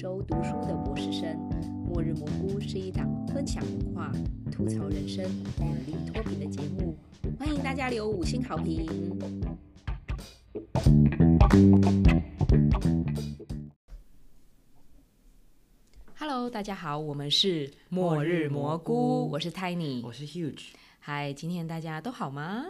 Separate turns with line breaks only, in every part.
美国德州读书的博士生。末日蘑菇是一档分享文化、吐槽人生、努力脱贫的节目，欢迎大家留五星好评。Hello，大家好，我们是末日蘑菇，我是 Tiny，
我是 Huge。
嗨，今天大家都好吗？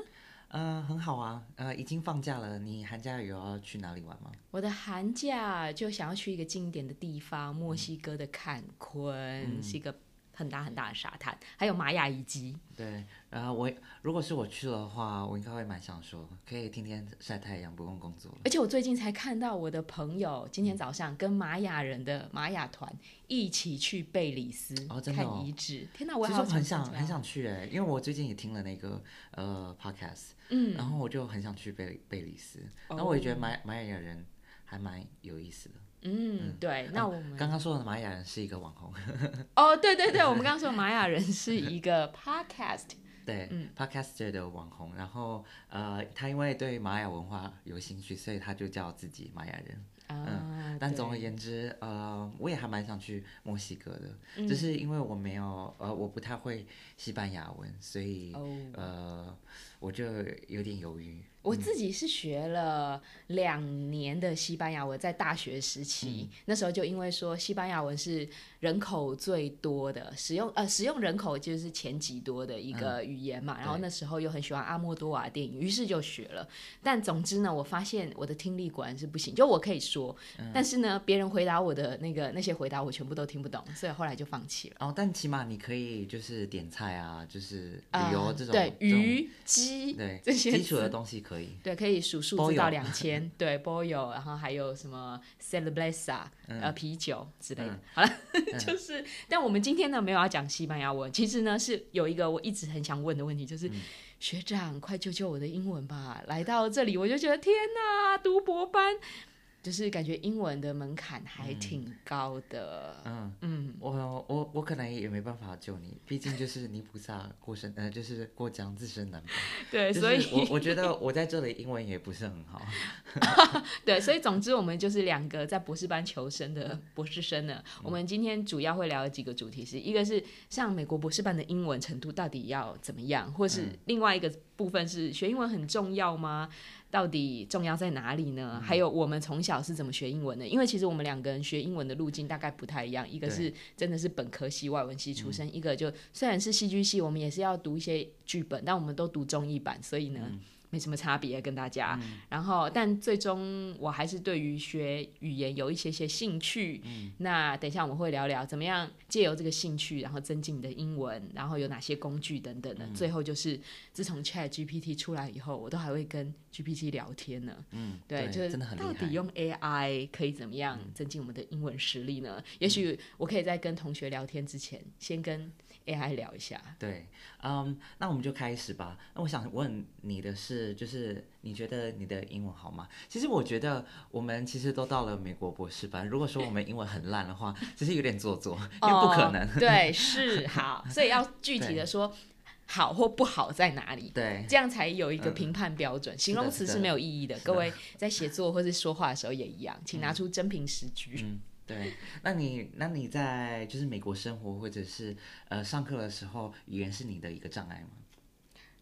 呃，很好啊，呃，已经放假了。你寒假有要去哪里玩吗？
我的寒假就想要去一个经典的地方，墨西哥的坎昆，是一个。很大很大的沙滩，还有玛雅遗迹。
对，然后我如果是我去的话，我应该会蛮想说，可以天天晒太阳，不用工作。
而且我最近才看到我的朋友今天早上跟玛雅人的玛雅团一起去贝里斯看遗址。天哪，我
其实很想很想去哎，因为我最近也听了那个呃 podcast，嗯，然后我就很想去贝贝里斯，然后我也觉得玛玛雅人还蛮有意思的。
嗯，对，那我们
刚刚说的玛雅人是一个网红。
哦，对对对，我们刚刚说玛雅人是一个 podcast，
对，podcaster 的网红。然后呃，他因为对玛雅文化有兴趣，所以他就叫自己玛雅人。嗯，但总而言之，呃，我也还蛮想去墨西哥的，只是因为我没有，呃，我不太会西班牙文，所以呃，我就有点犹豫。
我自己是学了两年的西班牙文，在大学时期，那时候就因为说西班牙文是人口最多的，使用呃使用人口就是前几多的一个语言嘛，然后那时候又很喜欢阿莫多瓦电影，于是就学了。但总之呢，我发现我的听力果然是不行，就我可以说，但是呢，别人回答我的那个那些回答我全部都听不懂，所以后来就放弃了。
哦，但起码你可以就是点菜啊，就是旅游这种
对鱼鸡
对
这些
基础的东西可以。
对，可以数数字到两千。对，波友，然后还有什么 celebresa，呃，啤酒之类的。好了，就是，但我们今天呢没有要讲西班牙文，其实呢是有一个我一直很想问的问题，就是学长，快救救我的英文吧！来到这里，我就觉得天哪，读博班。就是感觉英文的门槛还挺高的。
嗯嗯，我我我可能也没办法救你，毕竟就是泥菩萨过身，呃，就是过江自身难保。
对，所以
我我觉得我在这里英文也不是很好。
对，所以总之我们就是两个在博士班求生的博士生呢。我们今天主要会聊的几个主题是一个是像美国博士班的英文程度到底要怎么样，或是另外一个部分是学英文很重要吗？到底重要在哪里呢？还有我们从小是怎么学英文的？因为其实我们两个人学英文的路径大概不太一样，一个是真的是本科系外文系出身，一个就虽然是戏剧系，我们也是要读一些剧本，但我们都读中译版，所以呢。没什么差别跟大家，然后但最终我还是对于学语言有一些些兴趣。嗯那等一下我们会聊聊怎么样借由这个兴趣，然后增进你的英文，然后有哪些工具等等的。最后就是自从 Chat GPT 出来以后，我都还会跟 GPT 聊天呢。
嗯，对，
就是到底用 AI 可以怎么样增进我们的英文实力呢？也许我可以在跟同学聊天之前，先跟 AI 聊一下。
对，嗯，那我们就开始吧。那我想问你的是。就是你觉得你的英文好吗？其实我觉得我们其实都到了美国博士班。如果说我们英文很烂的话，其实有点做作，因为不可能。
对，是好，所以要具体的说好或不好在哪里。
对，
这样才有一个评判标准。形容词是没有意义的。各位在写作或是说话的时候也一样，请拿出真凭实据。
嗯，对。那你那你在就是美国生活或者是呃上课的时候，语言是你的一个障碍吗？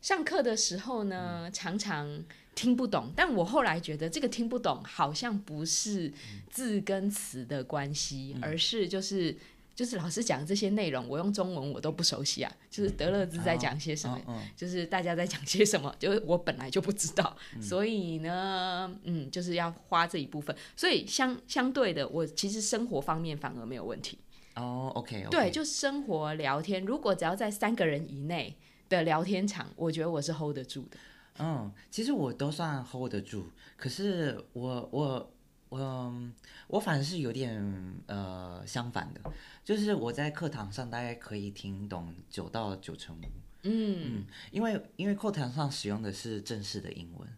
上课的时候呢，常常听不懂，但我后来觉得这个听不懂好像不是字跟词的关系，而是就是就是老师讲这些内容，我用中文我都不熟悉啊，就是德勒兹在讲些什么，就是大家在讲些什么，就是我本来就不知道，所以呢，嗯，就是要花这一部分，所以相相对的，我其实生活方面反而没有问题。
哦，OK，
对，就生活聊天，如果只要在三个人以内。的聊天场，我觉得我是 hold 得住的。
嗯，其实我都算 hold 得住，可是我我我我反而是有点呃相反的，就是我在课堂上大概可以听懂九到九成五。嗯，因为因为课堂上使用的是正式的英文。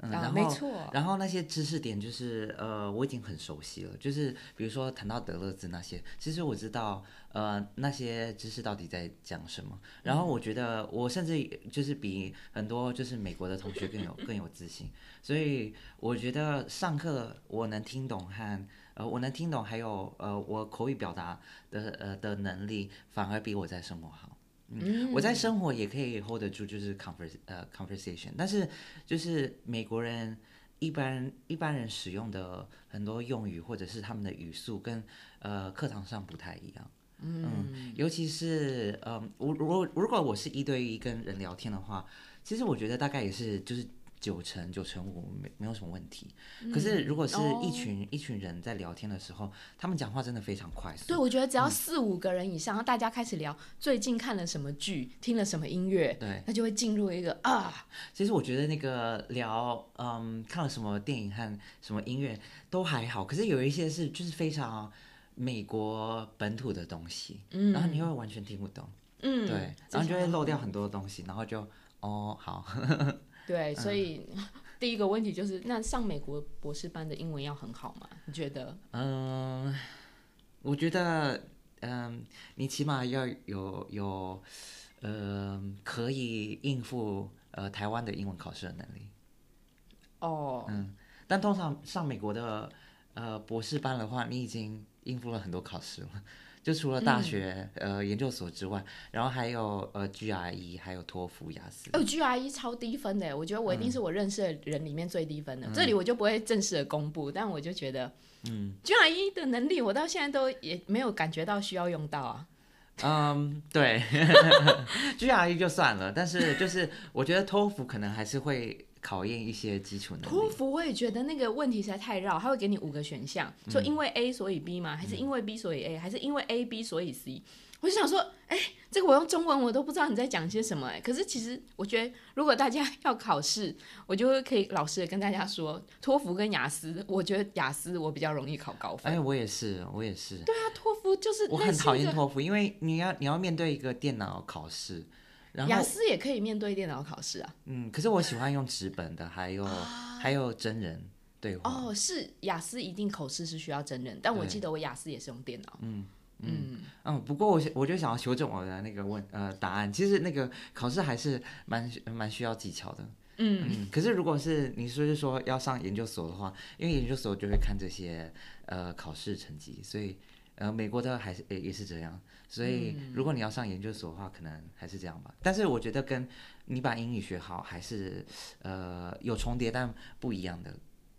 然后，然后那些知识点就是呃，我已经很熟悉了。就是比如说谈到德勒兹那些，其实我知道呃那些知识到底在讲什么。然后我觉得我甚至就是比很多就是美国的同学更有更有自信。所以我觉得上课我能听懂和呃，我能听懂，还有呃，我口语表达的呃的能力，反而比我在生活好。嗯，我在生活也可以 hold 得住，就是 convers 呃 conversation，但是就是美国人一般一般人使用的很多用语或者是他们的语速跟呃课堂上不太一样。嗯，尤其是呃，我如果如果我是一对一跟人聊天的话，其实我觉得大概也是就是九成九成五没没有什么问题。可是如果是一群、一群人在聊天的时候，他们讲话真的非常快速。
对，我觉得只要四五个人以上，然后大家开始聊最近看了什么剧，听了什么音乐，
对，
那就会进入一个啊。
其实我觉得那个聊嗯看了什么电影和什么音乐都还好，可是有一些是就是非常。美国本土的东西，嗯然后你会完全听不懂，
嗯，
对，然后就会漏掉很多东西，然后就哦好，
对，所以第一个问题就是，那上美国博士班的英文要很好吗？你觉得？
嗯，我觉得，嗯，你起码要有有，呃，可以应付呃台湾的英文考试的能力。
哦，
嗯，但通常上美国的呃博士班的话，你已经。应付了很多考试了，就除了大学、呃研究所之外，然后还有呃 GRE，还有托福、雅思。
哦，GRE 超低分的，我觉得我一定是我认识的人里面最低分的。这里我就不会正式的公布，但我就觉得，
嗯
，GRE 的能力我到现在都也没有感觉到需要用到啊。
嗯，对，GRE 就算了，但是就是我觉得托福可能还是会。考验一些基础能力。
托福我也觉得那个问题实在太绕，他会给你五个选项，说因为 A 所以 B 吗？还是因为 B 所以 A？还是因为 A B 所以 C？我就想说，哎，这个我用中文我都不知道你在讲些什么哎。可是其实我觉得，如果大家要考试，我就会可以老实的跟大家说，托福跟雅思，我觉得雅思我比较容易考高分。
哎，我也是，我也是。
对啊，托福就是
我很讨厌托福，因为你要你要面对一个电脑考试。
雅思也可以面对电脑考试啊。
嗯，可是我喜欢用纸本的，还有还有真人对话。
哦，是雅思一定口试是需要真人，但我记得我雅思也是用电脑。
嗯嗯嗯。不过我我就想要修正我的那个问呃答案，其实那个考试还是蛮蛮需要技巧的。
嗯
嗯。可是如果是你说是说要上研究所的话，因为研究所就会看这些呃考试成绩，所以呃美国的还是也也是这样。所以，如果你要上研究所的话，可能还是这样吧。但是我觉得跟你把英语学好还是呃有重叠但不一样的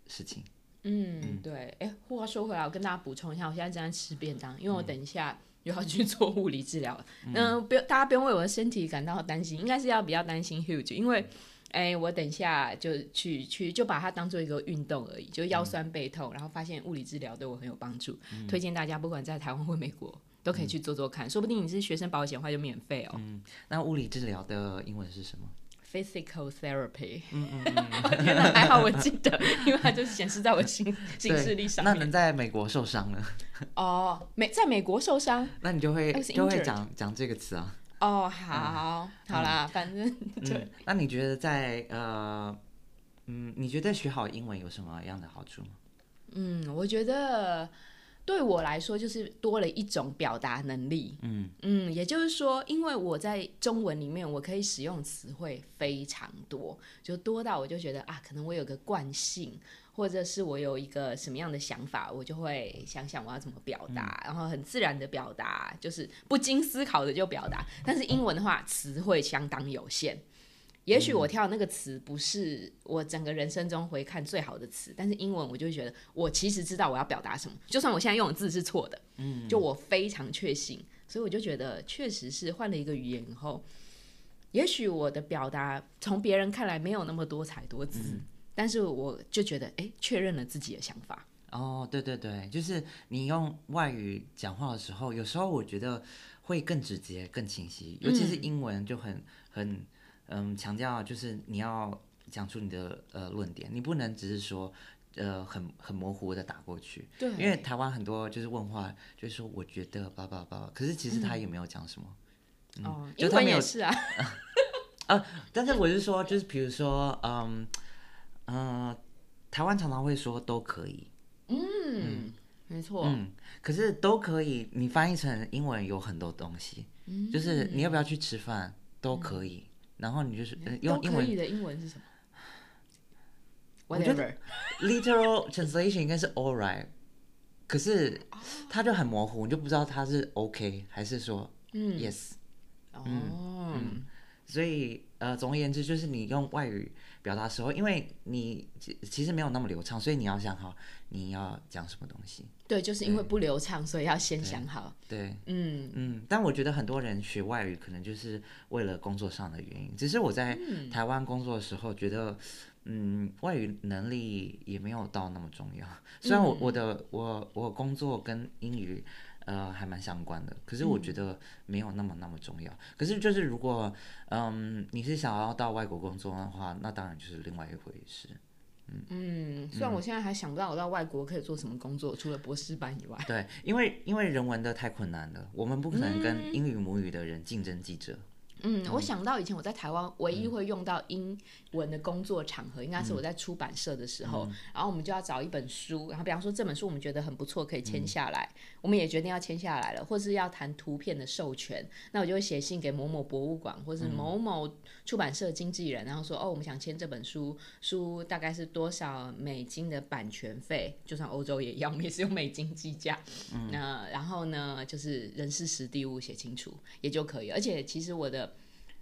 事情。
嗯，对。哎，话说回来，我跟大家补充一下，我现在正在吃便当，因为我等一下又要去做物理治疗。嗯，不用，大家不用为我的身体感到担心，应该是要比较担心 Huge，因为哎，我等一下就去去就把它当做一个运动而已，就腰酸背痛，然后发现物理治疗对我很有帮助，推荐大家不管在台湾或美国。都可以去做做看，说不定你是学生保险的话就免费哦。
嗯，那物理治疗的英文是什么
？Physical therapy。
嗯嗯嗯，
天哪，还好我记得，因为它就显示在我心心事历上
那能在美国受伤了？
哦，美在美国受伤，
那你就会就会讲讲这个词啊。
哦，好，好啦，反正对。
那你觉得在呃，嗯，你觉得学好英文有什么样的好处吗？
嗯，我觉得。对我来说，就是多了一种表达能力。
嗯
嗯，也就是说，因为我在中文里面，我可以使用词汇非常多，就多到我就觉得啊，可能我有个惯性，或者是我有一个什么样的想法，我就会想想我要怎么表达，然后很自然的表达，就是不经思考的就表达。但是英文的话，词汇相当有限。也许我跳那个词不是我整个人生中回看最好的词，但是英文我就觉得我其实知道我要表达什么，就算我现在用的字是错的，
嗯，
就我非常确信，所以我就觉得确实是换了一个语言以后，也许我的表达从别人看来没有那么多彩多姿，但是我就觉得哎，确认了自己的想法。
哦，对对对，就是你用外语讲话的时候，有时候我觉得会更直接、更清晰，尤其是英文就很很。嗯，强调就是你要讲出你的呃论点，你不能只是说呃很很模糊的打过去。
对。
因为台湾很多就是问话，就是说我觉得叭叭叭，可是其实他也没有讲什么。
哦，英文也是啊。
啊，但是我是说，就是比如说，嗯嗯，台湾常常会说都可以。
嗯，没错。
嗯，可是都可以，你翻译成英文有很多东西，就是你要不要去吃饭都可以。然后你就是用英文
的英文是什么？
我觉得 literal translation 应该是 all right。可是它就很模糊，你就不知道它是 OK 还是说
嗯
yes。
哦，
所以呃，总而言之，就是你用外语表达时候，因为你其其实没有那么流畅，所以你要想好你要讲什么东西。
对，就是因为不流畅，所以要先想好。
对，
嗯
嗯，但我觉得很多人学外语可能就是为了工作上的原因。只是我在台湾工作的时候，觉得，嗯，外语能力也没有到那么重要。虽然我我的我我工作跟英语。呃，还蛮相关的，可是我觉得没有那么那么重要。可是就是如果，嗯，你是想要到外国工作的话，那当然就是另外一回事。
嗯，虽然我现在还想不到我到外国可以做什么工作，除了博士班以外。
对，因为因为人文的太困难了，我们不可能跟英语母语的人竞争记者。
嗯，我想到以前我在台湾唯一会用到英文的工作场合，应该是我在出版社的时候，然后我们就要找一本书，然后比方说这本书我们觉得很不错，可以签下来，我们也决定要签下来了，或是要谈图片的授权，那我就会写信给某某博物馆或是某某出版社经纪人，然后说哦，我们想签这本书，书大概是多少美金的版权费，就算欧洲也一样，我们也是用美金计价，那然后呢，就是人事实地物写清楚也就可以，而且其实我的。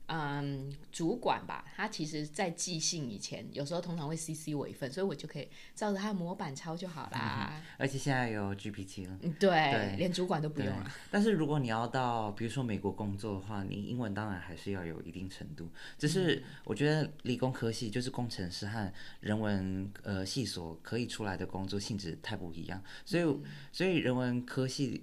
嗯，主管吧，他其实在寄信以前，有时候通常会 CC 我一份，所以我就可以照着他的模板抄就好啦。
而且现在有 GPT 了，
嗯，对，连主管都不用了。
但是如果你要到比如说美国工作的话，你英文当然还是要有一定程度。只是我觉得理工科系就是工程师和人文呃系所可以出来的工作性质太不一样，所以所以人文科系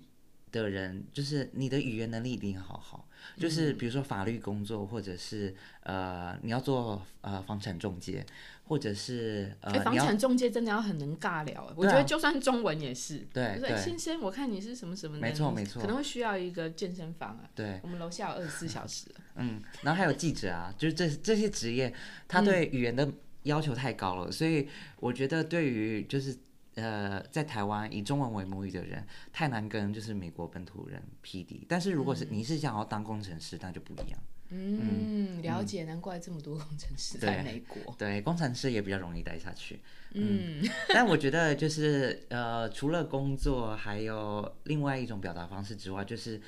的人就是你的语言能力一定要好好。就是比如说法律工作，或者是呃你要做呃房产中介，或者是呃
房产中介真的要很能尬聊，我觉得就算中文也是。
对对，
先生，我看你是什么什么，
没错没错，
可能会需要一个健身房啊。
对，
我们楼下有二十四小时。
嗯，然后还有记者啊，就是这这些职业，他对语言的要求太高了，所以我觉得对于就是。呃，在台湾以中文为母语的人太难跟就是美国本土人匹敌，但是如果是你是想要当工程师，那就不一样。
嗯，了解，难怪这么多工程师在美国。
对，工程师也比较容易待下去。嗯，但我觉得就是呃，除了工作，还有另外一种表达方式之外，就是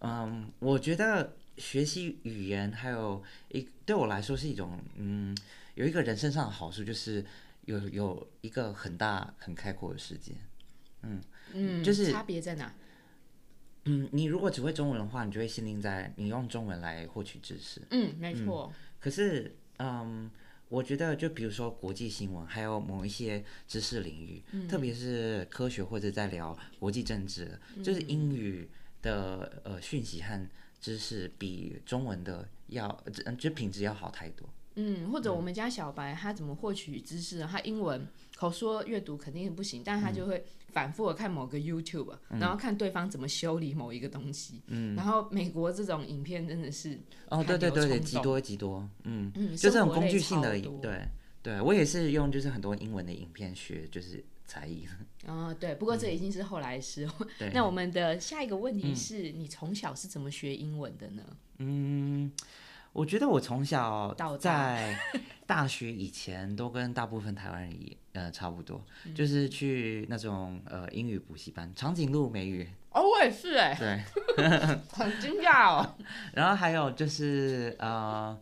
嗯，我觉得学习语言还有一对我来说是一种嗯，有一个人身上的好处就是。有有一个很大很开阔的世界，
嗯嗯，
就是
差别在哪？
嗯，你如果只会中文的话，你就会限定在你用中文来获取知识。
嗯，没错。
可是，嗯，我觉得就比如说国际新闻，还有某一些知识领域，特别是科学或者在聊国际政治，就是英语的呃讯息和知识比中文的要就品质要好太多。
嗯，或者我们家小白他怎么获取知识？他英文口说阅读肯定不行，但是他就会反复的看某个 YouTube，然后看对方怎么修理某一个东西。嗯，然后美国这种影片真的是
哦，对对对对，极多极多，嗯嗯，就这种工具性的，对对，我也是用就是很多英文的影片学就是才艺。
哦，对，不过这已经是后来时。那我们的下一个问题是你从小是怎么学英文的呢？
嗯。我觉得我从小在大学以前都跟大部分台湾人一呃差不多，就是去那种呃英语补习班，长颈鹿美语。
哦，我也是哎。
对，
很惊讶哦。
然后还有就是呃，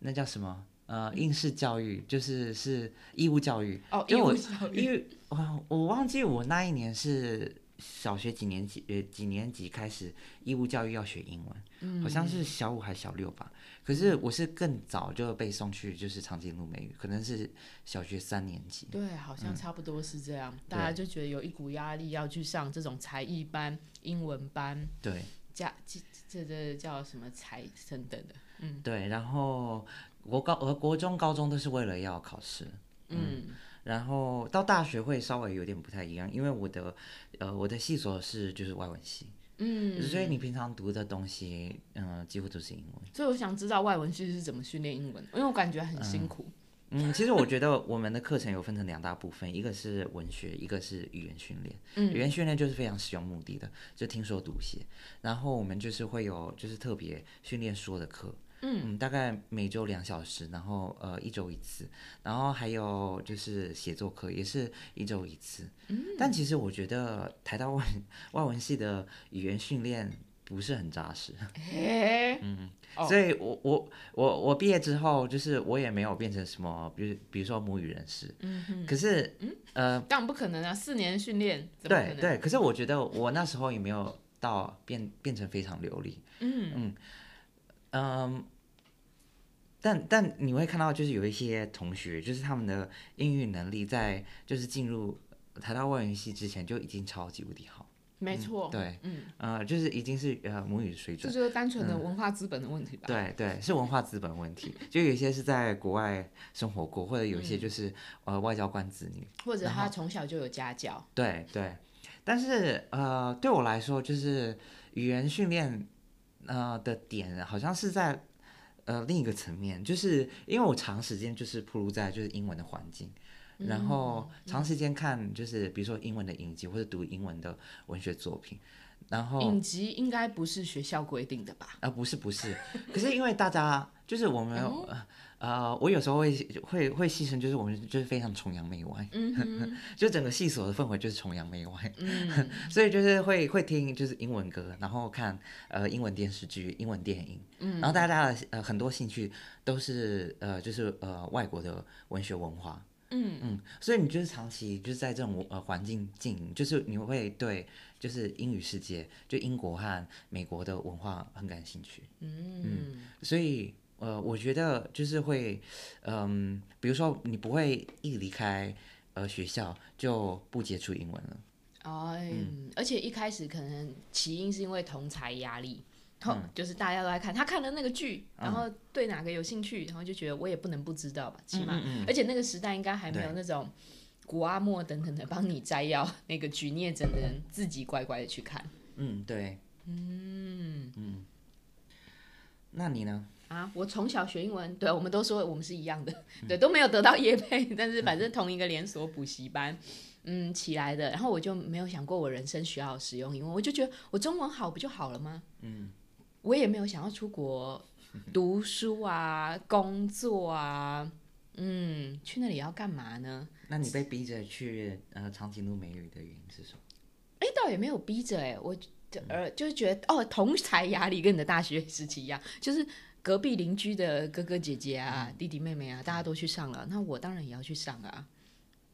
那叫什么呃应试教育，就是是义务教育。
哦，义务教育。
因为我我忘记我那一年是。小学几年级？呃，几年级开始义务教育要学英文？好像是小五还是小六吧。可是我是更早就被送去，就是长颈鹿美语，可能是小学三年级。
对，好像差不多是这样。大家就觉得有一股压力要去上这种才艺班、英文班。
对，
加这这这叫什么才等等的？嗯，
对。然后国高呃国中、高中都是为了要考试。嗯。然后到大学会稍微有点不太一样，因为我的，呃，我的系所是就是外文系，嗯，所以你平常读的东西，嗯，几乎都是英文。
所以我想知道外文系是怎么训练英文，因为我感觉很辛苦。
嗯，其实我觉得我们的课程有分成两大部分，一个是文学，一个是语言训练。嗯，语言训练就是非常实用目的的，就听说读写。然后我们就是会有就是特别训练说的课。嗯，大概每周两小时，然后呃一周一次，然后还有就是写作课也是一周一次。嗯，但其实我觉得台大外外文系的语言训练不是很扎实。嗯，所以我我我我毕业之后，就是我也没有变成什么，比如比如说母语人士。嗯哼。可是，呃，
当然不可能啊，四年训练。
对对，可是我觉得我那时候也没有到变变成非常流利。嗯嗯。嗯，但但你会看到，就是有一些同学，就是他们的英语能力在就是进入台大外语系之前就已经超级无敌好。
没错。
对，嗯，呃，就是已经是呃母语水准。
这就是单纯的文化资本的问题吧？
对对，是文化资本问题。就有一些是在国外生活过，或者有一些就是呃外交官子女，
或者他从小就有家教。
对对，但是呃，对我来说，就是语言训练。呃的点好像是在呃另一个层面，就是因为我长时间就是铺路在就是英文的环境，然后长时间看就是比如说英文的影集或者读英文的文学作品，然后
影集应该不是学校规定的吧？
啊不是不是，可是因为大家就是我们。呃，我有时候会会会牺牲，就是我们就是非常崇洋媚外，嗯 就整个戏所的氛围就是崇洋媚外，所以就是会会听就是英文歌，然后看呃英文电视剧、英文电影，然后大家的呃很多兴趣都是呃就是呃外国的文学文化，嗯嗯，所以你就是长期就是在这种呃环境经营，就是你会对就是英语世界，就英国和美国的文化很感兴趣，嗯，所以。呃，我觉得就是会，嗯，比如说你不会一离开呃学校就不接触英文了。
哦，而且一开始可能起因是因为同才压力，同就是大家都在看，他看了那个剧，然后对哪个有兴趣，然后就觉得我也不能不知道吧，起码，而且那个时代应该还没有那种古阿莫等等的帮你摘要那个剧，你也只能自己乖乖的去看。
嗯，对。嗯。嗯，那你呢？
啊，我从小学英文，对，我们都说我们是一样的，对，都没有得到业配，但是反正同一个连锁补习班，嗯，起来的，然后我就没有想过我人生需要使用英文，我就觉得我中文好不就好了吗？嗯，我也没有想要出国 读书啊，工作啊，嗯，去那里要干嘛呢？
那你被逼着去呃长颈鹿美女的原因是什么？
哎，倒也没有逼着，哎，我呃就是觉得哦，同才压力跟你的大学时期一样，就是。隔壁邻居的哥哥姐姐啊、弟弟妹妹啊，大家都去上了，那我当然也要去上啊。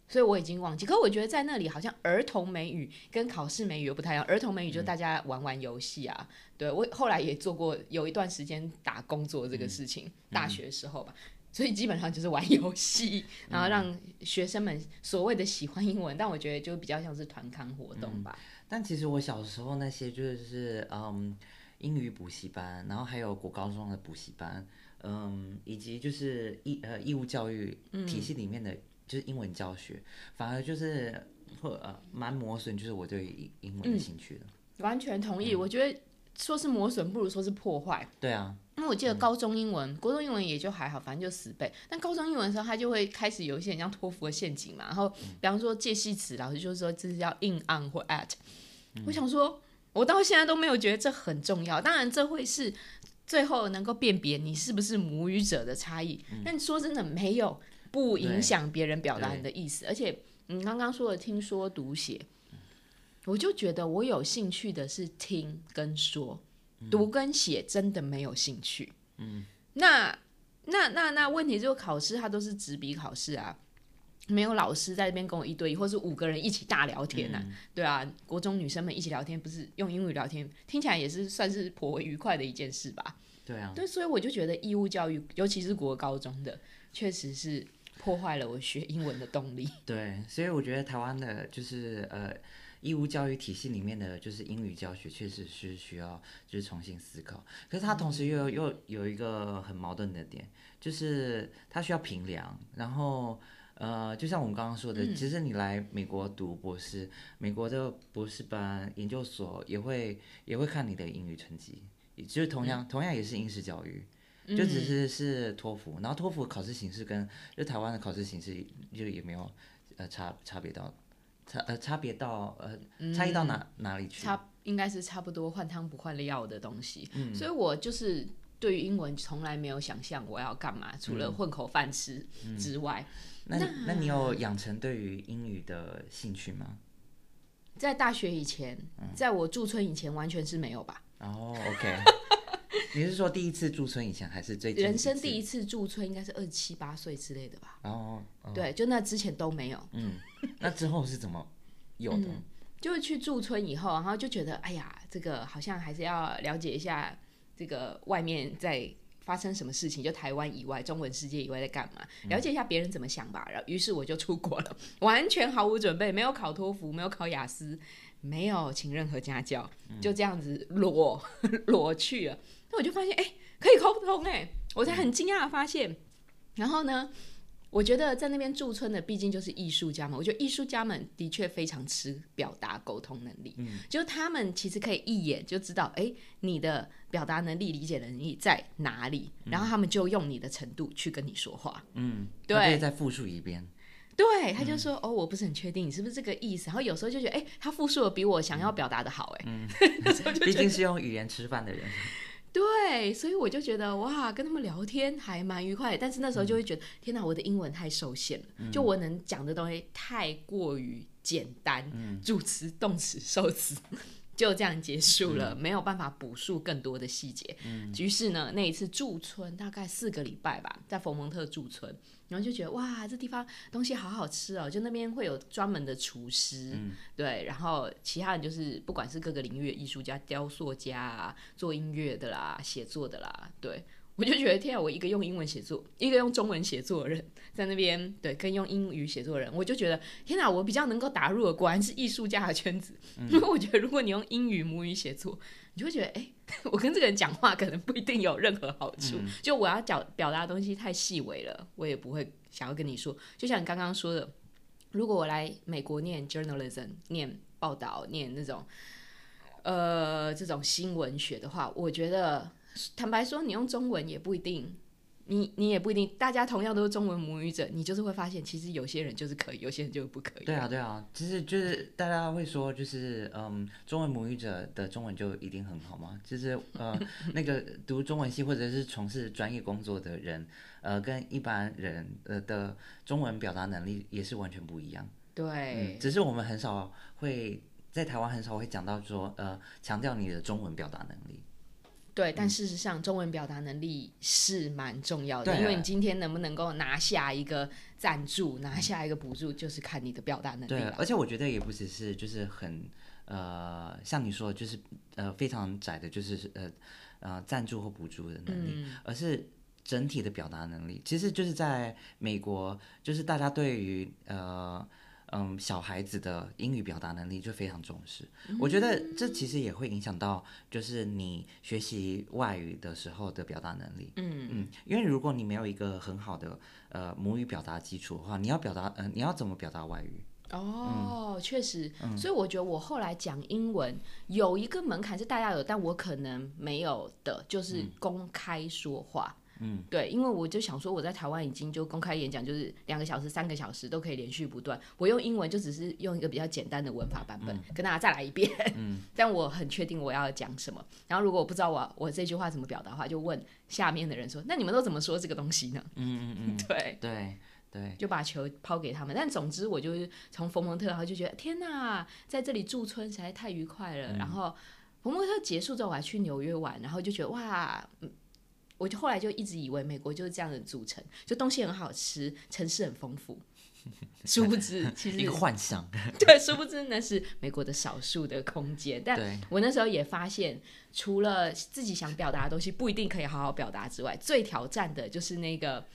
所以我已经忘记，可我觉得在那里好像儿童美语跟考试美语又不太一样。儿童美语就大家玩玩游戏啊，对我后来也做过有一段时间打工做这个事情，大学时候吧，所以基本上就是玩游戏，然后让学生们所谓的喜欢英文，但我觉得就比较像是团康活动吧。
但其实我小时候那些就是嗯。英语补习班，然后还有国高中的补习班，嗯，以及就是义呃义务教育体系里面的就是英文教学，反而就是或呃蛮磨损，就是我对英英文的兴趣的。
完全同意，我觉得说是磨损，不如说是破坏。
对啊，
因为我记得高中英文、国中英文也就还好，反正就死背。但高中英文的时候，他就会开始有一些像托福的陷阱嘛，然后比方说介系词，老师就说这是要 in on 或 at，我想说。我到现在都没有觉得这很重要，当然这会是最后能够辨别你是不是母语者的差异。但说真的，没有不影响别人表达你的意思。而且你刚刚说的听说读写，我就觉得我有兴趣的是听跟说，读跟写真的没有兴趣。嗯，那那那那问题就是考试它都是纸笔考试啊。没有老师在这边跟我一对一，或是五个人一起大聊天呢？对啊，国中女生们一起聊天，不是用英语聊天，听起来也是算是颇为愉快的一件事吧？
对啊，
对，所以我就觉得义务教育，尤其是国高中的，确实是破坏了我学英文的动力。
对，所以我觉得台湾的就是呃义务教育体系里面的就是英语教学，确实是需要就是重新思考。可是它同时又又有一个很矛盾的点，就是它需要评量，然后。呃，就像我们刚刚说的，其实你来美国读博士，美国的博士班、研究所也会也会看你的英语成绩，就是同样同样也是英式教育，就只是是托福，然后托福考试形式跟就台湾的考试形式就也没有呃差差别到差呃差别到呃差异到哪哪里去？
差应该是差不多换汤不换药的东西，所以我就是对于英文从来没有想象我要干嘛，除了混口饭吃之外。
那那你有养成对于英语的兴趣吗？
在大学以前，在我驻村以前，完全是没有吧。
哦，OK，你是说第一次驻村以前，还是最近
人生第
一
一次驻村应该是二十七八岁之类的吧？
哦，哦
对，就那之前都没有。
嗯，那之后是怎么有的？
就是去驻村以后，然后就觉得，哎呀，这个好像还是要了解一下这个外面在发生什么事情，就台湾以外、中文世界以外在干嘛，了解一下别人怎么想吧。然后，于是我就出国了，完全毫无准备，没有考托福，没有考雅思，没有请任何家教，就这样子裸 裸去了。那我就发现，哎、可以沟通，哎，我才很惊讶的发现。然后呢，我觉得在那边驻村的毕竟就是艺术家嘛，我觉得艺术家们的确非常吃表达沟通能力，嗯，就是他们其实可以一眼就知道，哎，你的表达能力、理解能力在哪里，然后他们就用你的程度去跟你说话。
嗯，
对。
他可以再复述一遍。
对，他就说，哦，我不是很确定你是不是这个意思，然后有时候就觉得，哎，他复述的比我想要表达的好，哎，嗯。
毕竟是用语言吃饭的人。
对，所以我就觉得哇，跟他们聊天还蛮愉快。但是那时候就会觉得，天哪，我的英文太受限了，就我能讲的东西太过于简单，主词、动词、受词。就这样结束了，没有办法补述更多的细节。于是呢，那一次驻村大概四个礼拜吧，在佛蒙特驻村，然后就觉得哇，这地方东西好好吃哦，就那边会有专门的厨师，对，然后其他人就是不管是各个领域的艺术家、雕塑家啊，做音乐的啦、写作的啦，对。我就觉得天啊，我一个用英文写作，一个用中文写作的人，在那边对跟用英语写作的人，我就觉得天哪，我比较能够打入的果然是艺术家的圈子，因为我觉得如果你用英语母语写作，你就会觉得哎、我跟这个人讲话可能不一定有任何好处，就我要讲表达的东西太细微了，我也不会想要跟你说，就像你刚刚说的。如果我来美国念 journalism，念报道，念那种呃这种新闻学的话，我觉得坦白说，你用中文也不一定，你你也不一定，大家同样都是中文母语者，你就是会发现，其实有些人就是可以，有些人就是不可以。
对啊，对啊，其实就是大家会说，就是嗯，中文母语者的中文就一定很好吗？就是呃，那个读中文系或者是从事专业工作的人，呃，跟一般人呃的中文表达能力也是完全不一样。
对
嗯，只是我们很少会在台湾很少会讲到说，呃，强调你的中文表达能力。
对，但事实上，中文表达能力是蛮重要的，因为你今天能不能够拿下一个赞助，拿下一个补助，就是看你的表达能力
对，
了。
而且我觉得也不只是就是很呃，像你说的，就是呃非常窄的，就是呃呃赞助或补助的能力，
嗯
而是整体的表达能力。其实就是在美国，就是大家对于呃。嗯，小孩子的英语表达能力就非常重视。我觉得这其实也会影响到，就是你学习外语的时候的表达能力。
嗯
嗯，因为如果你没有一个很好的呃母语表达基础的话，你要表达，呃，你要怎么表达外语？
哦，确实，
嗯
所以我觉得我后来讲英文有一个门槛是大家有，但我可能没有的，就是公开说话。
嗯，
对，因为我就想说，我在台湾已经就公开演讲，就是两个小时、三个小时都可以连续不断。我用英文就只是用一个比较简单的文法版本、跟大家再来一遍。
嗯，
但我很确定我要讲什么。然后如果我不知道我我这句话怎么表达的话，就问下面的人说：“那你们都怎么说这个东西呢？”
嗯嗯嗯，
对，
对对，
就把球抛给他们。但总之，我就是从冯蒙特，然后就觉得天哪，在这里驻村实在太愉快了。然后佛蒙特结束之后，我还去纽约玩，然后就觉得哇，嗯我就后来就一直以为美国就是这样的组成，就东西很好吃，城市很丰富。殊不知，其实
一个幻想。
对，殊不知那是美国的少数的空间。但，我那时候也发现，除了自己想表达的东西不一定可以好好表达之外，最挑战的就是那个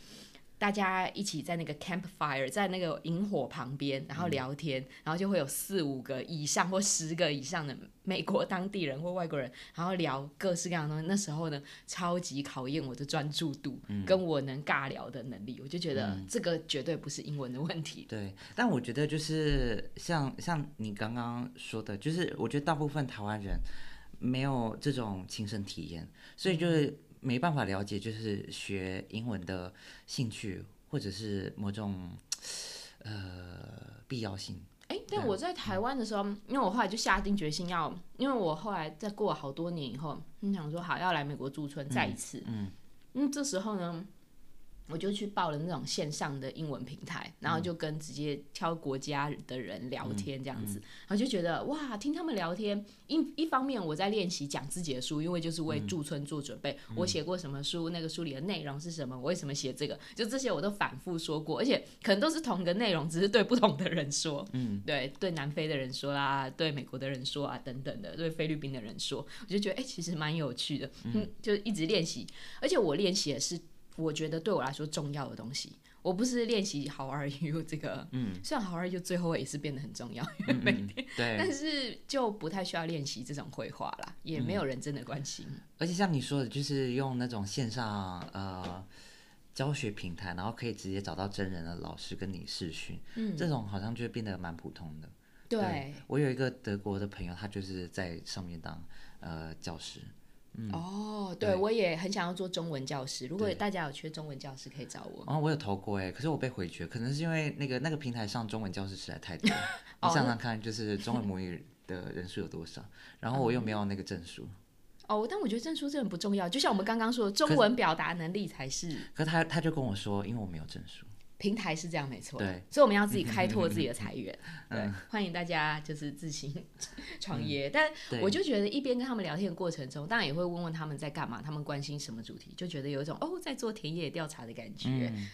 大家一起在那个 campfire，在那个萤火旁边，然后聊天，然后就会有四五个以上或十个以上的美国当地人或外国人，然后聊各式各样的东西。那时候呢，超级考验我的专注度，跟我能尬聊的能力。我就觉得这个绝对不是英文的问题。
对，但我觉得就是像像你刚刚说的，就是我觉得大部分台湾人没有这种亲身体验，所以就是没办法了解，就是学英文的兴趣或者是某种呃必要性。
哎，但我在台湾的时候，因为我后来就下定决心要，因为我后来在过了好多年以后，你想说好要来美国驻村再一次，
嗯，
嗯，这时候呢。我就去报了那种线上的英文平台，然后就跟直接挑国家的人聊天这样子，然后就觉得哇，听他们聊天，一一方面我在练习讲自己的书，因为就是为驻村做准备，我写过什么书，那个书里的内容是什么，我为什么写这个，就这些我都反复说过，而且可能都是同一个内容，只是对不同的人说，嗯，对，对南非的人说啦，对美国的人说啊，等等的，对菲律宾的人说，我就觉得哎，其实蛮有趣的，嗯，就一直练习，而且我练习的是。我觉得对我来说重要的东西，我不是练习 How are you 这个，嗯，虽然 How are you 最后也是变得很重要，因 为每天，
对，
但是就不太需要练习这种绘画啦，也没有人真的关心。
而且像你说的，就是用那种线上呃教学平台，然后可以直接找到真人的老师跟你试训，嗯，这种好像就变得蛮普通的。
对，
我有一个德国的朋友，他就是在上面当呃教师。
哦，对，我也很想要做中文教师。如果大家有缺中文教师，可以找我。
哦，我有投过哎，可是我被回绝，可能是因为那个那个平台上中文教师实在太多。你想想看，就是中文母语的人数有多少？然后我又没有那个证书。
哦，但我觉得证书真的不重要，就像我们刚刚说的，中文表达能力才是。
可他他就跟我说，因为我没有证书。
平台是这样没错，
对，
所以我们要自己开拓自己的 财源，对，欢迎大家就是自行创业。但我就觉得一边跟他们聊天的过程中，当然也会问问他们在干嘛，他们关心什么主题，就觉得有一种哦在做田野调查的感觉，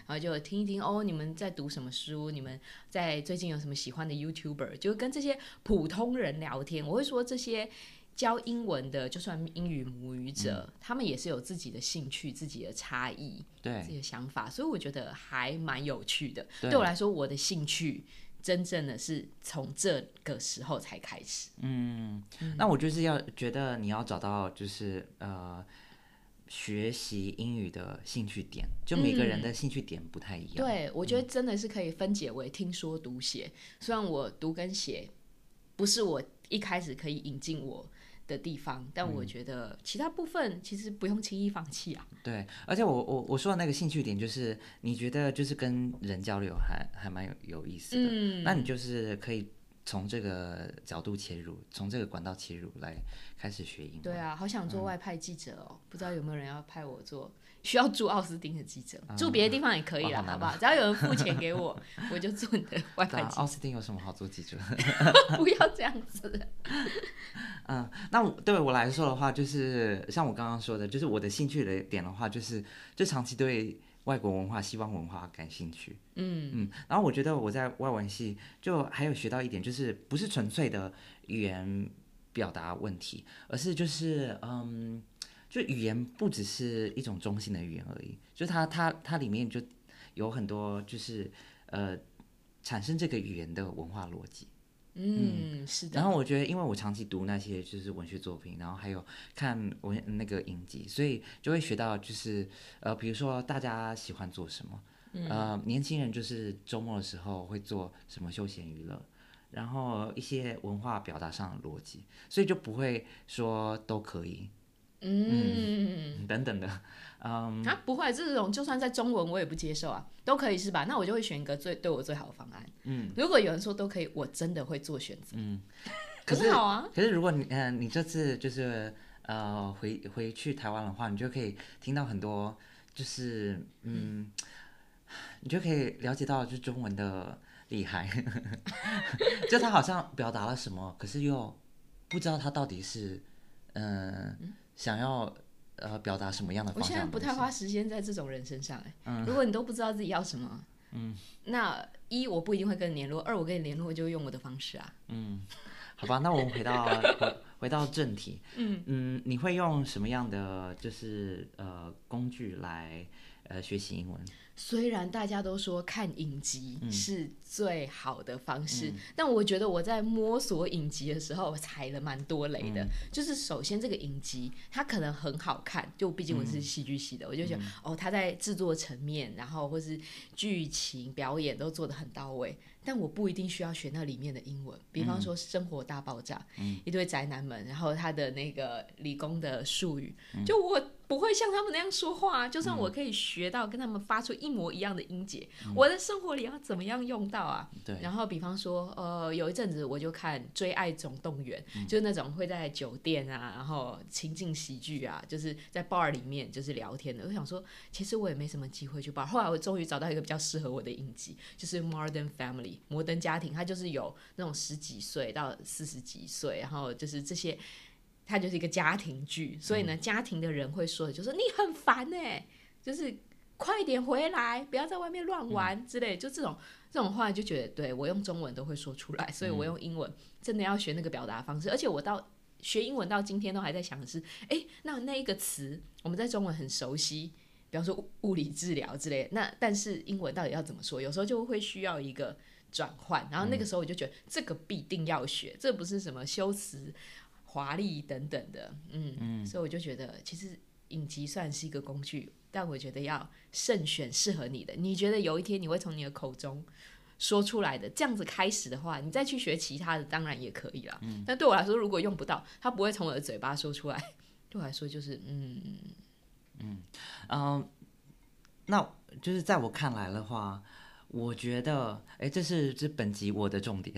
然后就听一听哦你们在读什么书，你们在最近有什么喜欢的 YouTuber，就跟这些普通人聊天。我会说这些。教英文的，就算英语母语者，他们也是有自己的兴趣、自己的差异、
对
自己的想法，所以我觉得还蛮有趣的。对我来说，我的兴趣真正的是从这个时候才开始。
嗯，那我就是要觉得你要找到就是呃学习英语的兴趣点，就每个人的兴趣点不太一样。
对，我觉得真的是可以分解为听说读写。虽然我读跟写不是我一开始可以引进我。的地方，但我觉得其他部分其实不用轻易放弃啊。
对，而且我我我说的那个兴趣点就是，你觉得就是跟人交流还还蛮有有意思的，嗯，那你就是可以从这个角度切入，从这个管道切入来开始学英文。
对啊，好想做外派记者哦，不知道有没有人要派我做。需要住奥斯汀的记者，住别的地方也可以了，好不好？只要有人付钱给我，我就住你的外派记者。
奥斯汀有什么好做记者？
不要这样子。
嗯，那对我来说的话，就是像我刚刚说的，就是我的兴趣的点的话，就是就长期对外国文化、西方文化感兴趣。嗯嗯，然后我觉得我在外文系就还有学到一点，就是不是纯粹的语言表达问题，而是就是嗯。就语言不只是一种中性的语言而已，就它它它里面就有很多就是呃产生这个语言的文化逻辑。
嗯，是的。
然后我觉得，因为我长期读那些就是文学作品，然后还有看文那个影集，所以就会学到就是呃，比如说大家喜欢做什么，呃，年轻人就是周末的时候会做什么休闲娱乐，然后一些文化表达上的逻辑，所以就不会说都可以。嗯，等等的，嗯
啊，不会，这种就算在中文我也不接受啊，都可以是吧？那我就会选一个最对我最好的方案。嗯，如果有人说都可以，我真的会做选择。嗯，可是好啊。
可是如果你嗯，你这次就是呃回回去台湾的话，你就可以听到很多，就是嗯，你就可以了解到就中文的厉害，就他好像表达了什么，可是又不知道他到底是嗯。想要呃表达什么样的？
我现在不太花时间在这种人身上哎。如果你都不知道自己要什么，嗯，那一我不一定会跟你联络，二我跟你联络就用我的方式啊。
嗯，好吧，那我们回到回 回到正题。嗯嗯，你会用什么样的就是呃工具来呃学习英文？
虽然大家都说看影集是最好的方式，但我觉得我在摸索影集的时候踩了蛮多雷的。就是首先这个影集它可能很好看，就毕竟我是戏剧系的，我就觉得哦，它在制作层面，然后或是剧情表演都做得很到位。但我不一定需要学那里面的英文，比方说《生活大爆炸》，一堆宅男们，然后他的那个理工的术语，就我不会像他们那样说话。就算我可以学到跟他们发出一一模一样的音节，我的生活里要怎么样用到啊？
对，
然后比方说，呃，有一阵子我就看《追爱总动员》，就是那种会在酒店啊，然后情景喜剧啊，就是在 bar 里面就是聊天的。我想说，其实我也没什么机会去 bar。后来我终于找到一个比较适合我的影集，就是《Modern Family》摩登家庭，它就是有那种十几岁到四十几岁，然后就是这些，它就是一个家庭剧。所以呢，家庭的人会说的就是你很烦哎，就是快点回来，不要在外面乱玩之类，就这种这种话就觉得对我用中文都会说出来，所以我用英文真的要学那个表达方式。而且我到学英文到今天都还在想的是，哎，那那一个词我们在中文很熟悉，比方说物物理治疗之类，那但是英文到底要怎么说？有时候就会需要一个。转换，然后那个时候我就觉得这个必定要学，这不是什么修辞华丽等等的，嗯嗯，所以我就觉得其实影集算是一个工具，但我觉得要慎选适合你的。你觉得有一天你会从你的口中说出来的，这样子开始的话，你再去学其他的当然也可以了。嗯，但对我来说，如果用不到，它不会从我的嘴巴说出来，对我来说就是嗯
嗯嗯，那就是在我看来的话。我觉得，哎，这是这本集我的重点，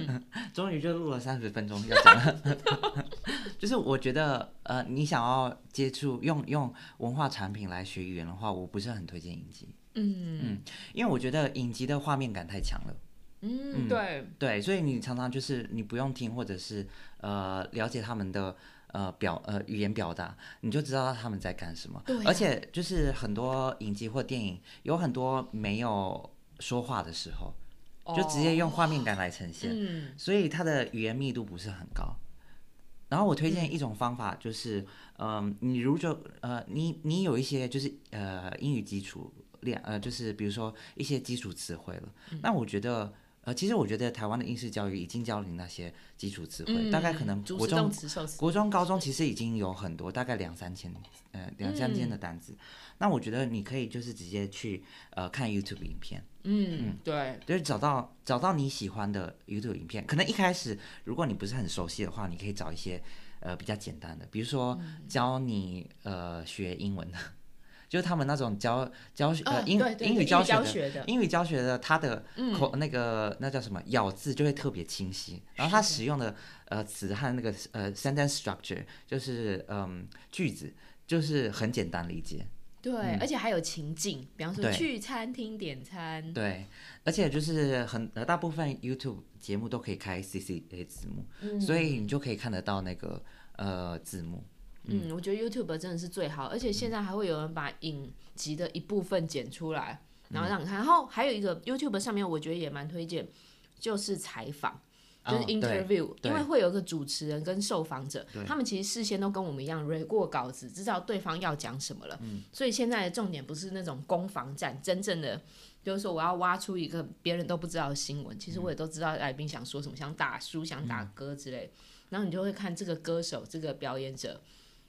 终于就录了三十分钟要讲了。就是我觉得，呃，你想要接触用用文化产品来学语言的话，我不是很推荐影集。嗯嗯，因为我觉得影集的画面感太强了。
嗯，对
对，所以你常常就是你不用听，或者是呃了解他们的呃表呃语言表达，你就知道他们在干什么。
对，
而且就是很多影集或电影有很多没有。说话的时候，就直接用画面感来呈现，所以它的语言密度不是很高。然后我推荐一种方法，就是，嗯，你如果呃，你你有一些就是呃英语基础练，呃，就是比如说一些基础词汇了，那我觉得。呃，其实我觉得台湾的应试教育已经教你那些基础词汇，大概可能国中、国中、高中其实已经有很多，大概两三千，呃，两三千的单词。那我觉得你可以就是直接去呃看 YouTube 影片，
嗯，对，
就是找到找到你喜欢的 YouTube 影片。可能一开始如果你不是很熟悉的话，你可以找一些呃比较简单的，比如说教你呃学英文的。就是他们那种教教学呃英
英
语教
学的
英语教学的，他的口那个那叫什么咬字就会特别清晰，然后他使用的呃词和那个呃 sentence structure 就是嗯句子就是很简单理解。
对，而且还有情境，比方说去餐厅点餐。
对，而且就是很呃大部分 YouTube 节目都可以开 CC 字幕，所以你就可以看得到那个呃字幕。
嗯，我觉得 YouTube 真的是最好，而且现在还会有人把影集的一部分剪出来，然后让你看。然后还有一个 YouTube 上面，我觉得也蛮推荐，就是采访，就是 interview，因为会有一个主持人跟受访者，他们其实事先都跟我们一样 read 过稿子，知道对方要讲什么了。嗯，所以现在的重点不是那种攻防战，真正的就是说我要挖出一个别人都不知道的新闻，其实我也都知道来宾想说什么，想打书、想打歌之类，然后你就会看这个歌手、这个表演者。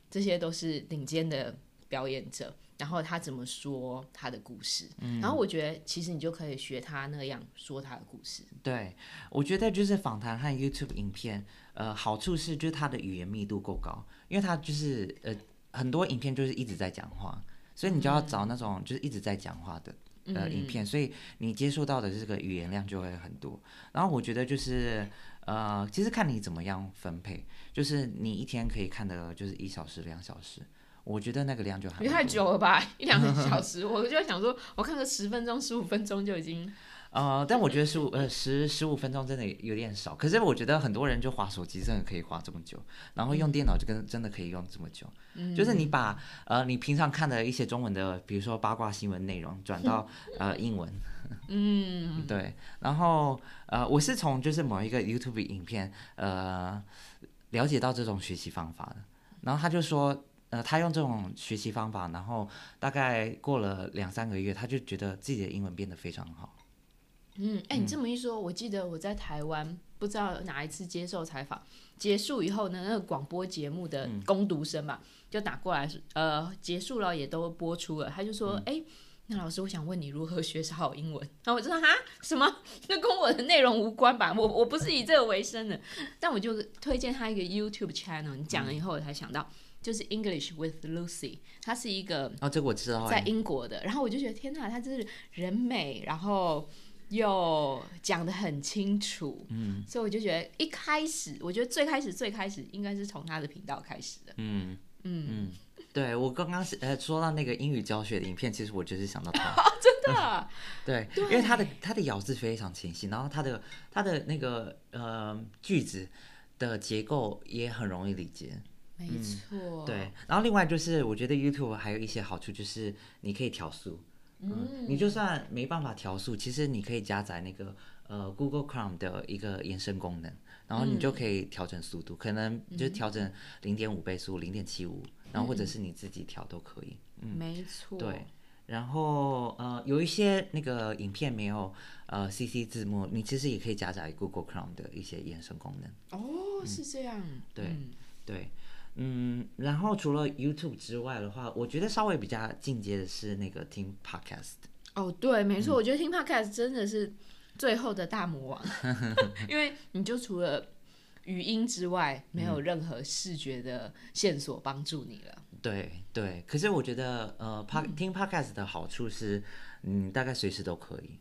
这些都是顶尖的表演者，然后他怎么说他的故事，嗯然后我觉得其实你就可以学他那样说他的故事。
对，我觉得就是访谈和 YouTube 影片，呃，好处是就是他的语言密度够高，因为他就是呃很多影片就是一直在讲话，所以你就要找那种就是一直在讲话的呃影片，所以你接触到的这个语言量就会很多。然后我觉得就是呃，其实看你怎么样分配。就是你一天可以看的，就是一小时、两小时，我觉得那个量就还
太久了吧，一两个小 时，我就想说，我看个十分钟、十五分钟就已经。
呃，但我觉得十五呃十十五分钟真的有点少，可是我觉得很多人就划手机真的可以划这么久，然后用电脑就跟真的可以用这么久。嗯。就是你把呃你平常看的一些中文的，比如说八卦新闻内容转到呃英文。嗯。对，然后呃我是从就是某一个 YouTube 影片呃。了解到这种学习方法的，然后他就说，呃，他用这种学习方法，然后大概过了两三个月，他就觉得自己的英文变得非常好。
嗯，哎，你这么一说，我记得我在台湾不知道哪一次接受采访结束以后呢，那个广播节目的攻读生嘛，就打过来，呃，结束了也都播出了，他就说，哎，那老师，我想问你如何学好英文？然后我就说哈什么？那跟我的内容无关吧？我我不是以这个为生的。但我就推荐他一个 YouTube channel。你讲了以后，我才想到，就是 English with Lucy，他是一个
哦，这个我知道，
在英国的。然后我就觉得天哪，他真是人美，然后又讲的很清楚。嗯，所以我就觉得一开始，我觉得最开始最开始应该是从他的频道开始的。
嗯嗯嗯。对我刚刚是呃说到那个英语教学的影片，其实我就是想到他，
真的，
对，因为他的他的咬字非常清晰，然后他的他的那个呃句子的结构也很容易理解，
没错，
对，然后另外就是我觉得 YouTube 还有一些好处，就是你可以调速，嗯，你就算没办法调速，其实你可以加载那个呃 Google Chrome 的一个延伸功能，然后你就可以调整速度，可能就调整零点五倍速，零点七五。然后或者是你自己调都可以，
嗯，没错，
对。然后呃，有一些那个影片没有呃 CC 字幕，你其实也可以加载 Google Chrome 的一些延伸功能。
哦，是这样。
对对，嗯。然后除了 YouTube 之外的话，我觉得稍微比较进阶的是那个听 Podcast。
哦，对，没错，我觉得听 Podcast 真的是最后的大魔王，因为你就除了。语音之外，没有任何视觉的线索帮助你了。
对对，可是我觉得，呃，听 podcast 的好处是，嗯，大概随时都可以。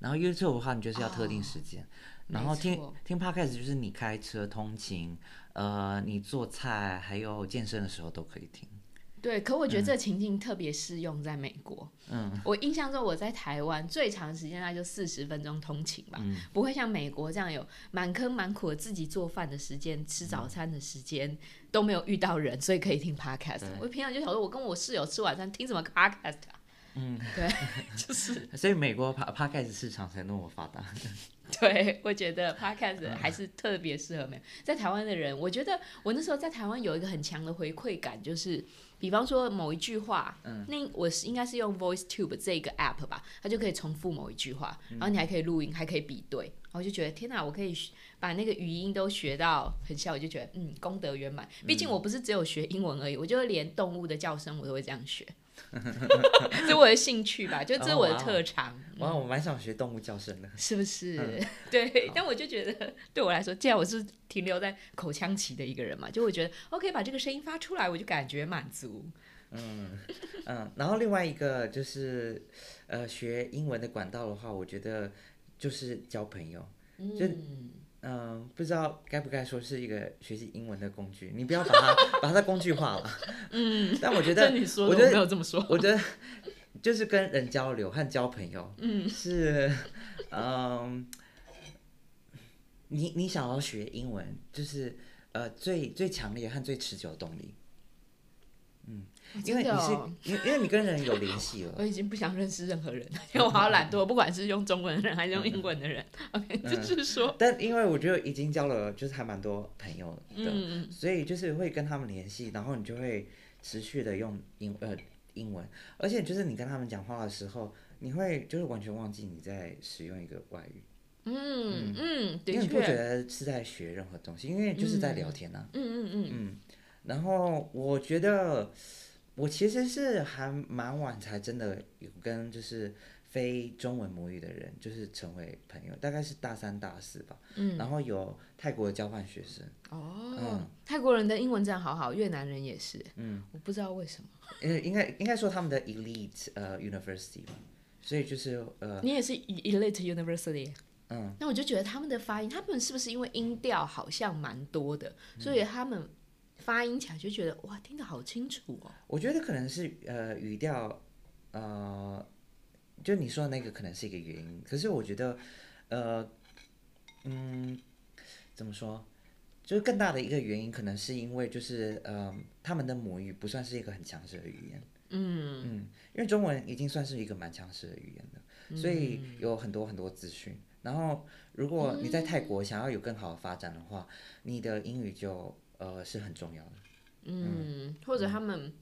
然后 YouTube 的话，你就是要特定时间。然后听听 podcast 就是你开车通勤，呃，你做菜还有健身的时候都可以听。
对，可我觉得这情境特别适用在美国。嗯，我印象中我在台湾最长时间那就四十分钟通勤吧，不会像美国这样有满坑满苦的自己做饭的时间、吃早餐的时间都没有遇到人，所以可以听 podcast。我平常就想说，我跟我室友吃晚餐听什么 podcast 啊？嗯，对，就是。
所以美国 podcast 市场才那么发达。
对，我觉得 podcast 还是特别适合美在台湾的人。我觉得我那时候在台湾有一个很强的回馈感，就是。比方说某一句话，嗯那我是应该是用 VoiceTube 这个 app 吧，它就可以重复某一句话，然后你还可以录音，还可以比对，然后就觉得天哪，我可以把那个语音都学到很像，我就觉得嗯，功德圆满。毕竟我不是只有学英文而已，我就连动物的叫声我都会这样学。这是我的兴趣吧，就这是我的特长。
哇，我蛮想学动物叫声的，
是不是？对，但我就觉得对我来说，既然我是停留在口腔期的一个人嘛，就会觉得 OK，把这个声音发出来，我就感觉满足。
嗯嗯，然后另外一个就是呃，学英文的管道的话，我觉得就是交朋友，就。嗯，不知道该不该说是一个学习英文的工具，你不要把它把它工具化了。嗯，但我觉得，我觉得
没有这么说。
我觉得就是跟人交流和交朋友，嗯，是，嗯，你你想要学英文，就是呃最最强烈和最持久的动力。嗯。因为你是，因因为你跟人有联系了。
我已经不想认识任何人，因为我好懒惰，不管是用中文的人还是用英文的人。OK，就是说。
但因为我觉得已经交了，就是还蛮多朋友的，所以就是会跟他们联系，然后你就会持续的用英呃英文，而且就是你跟他们讲话的时候，你会就是完全忘记你在使用一个外语。
嗯嗯，
因为你不觉得是在学任何东西，因为就是在聊天呐。
嗯嗯嗯嗯。
然后我觉得。我其实是还蛮晚才真的有跟就是非中文母语的人就是成为朋友，大概是大三大四吧。嗯，然后有泰国的交换学生。
哦，嗯泰国人的英文这样好好，越南人也是。嗯，我不知道为什么。
呃，应该应该说他们的 elite 呃 university 吧，所以就是呃。
你也是 elite university。嗯。那我就觉得他们的发音，他们是不是因为音调好像蛮多的，所以他们。发音起来就觉得哇，听得好清楚哦。
我觉得可能是呃语调，呃，就你说的那个可能是一个原因。可是我觉得，呃，嗯，怎么说？就是更大的一个原因，可能是因为就是呃，他们的母语不算是一个很强势的语言。嗯嗯，因为中文已经算是一个蛮强势的语言了，所以有很多很多资讯。然后如果你在泰国想要有更好的发展的话，你的英语就。呃，是很重要的。
嗯，或者他们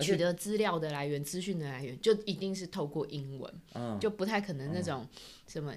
取得资料的来源、资讯的来源，就一定是透过英文，嗯，就不太可能那种什么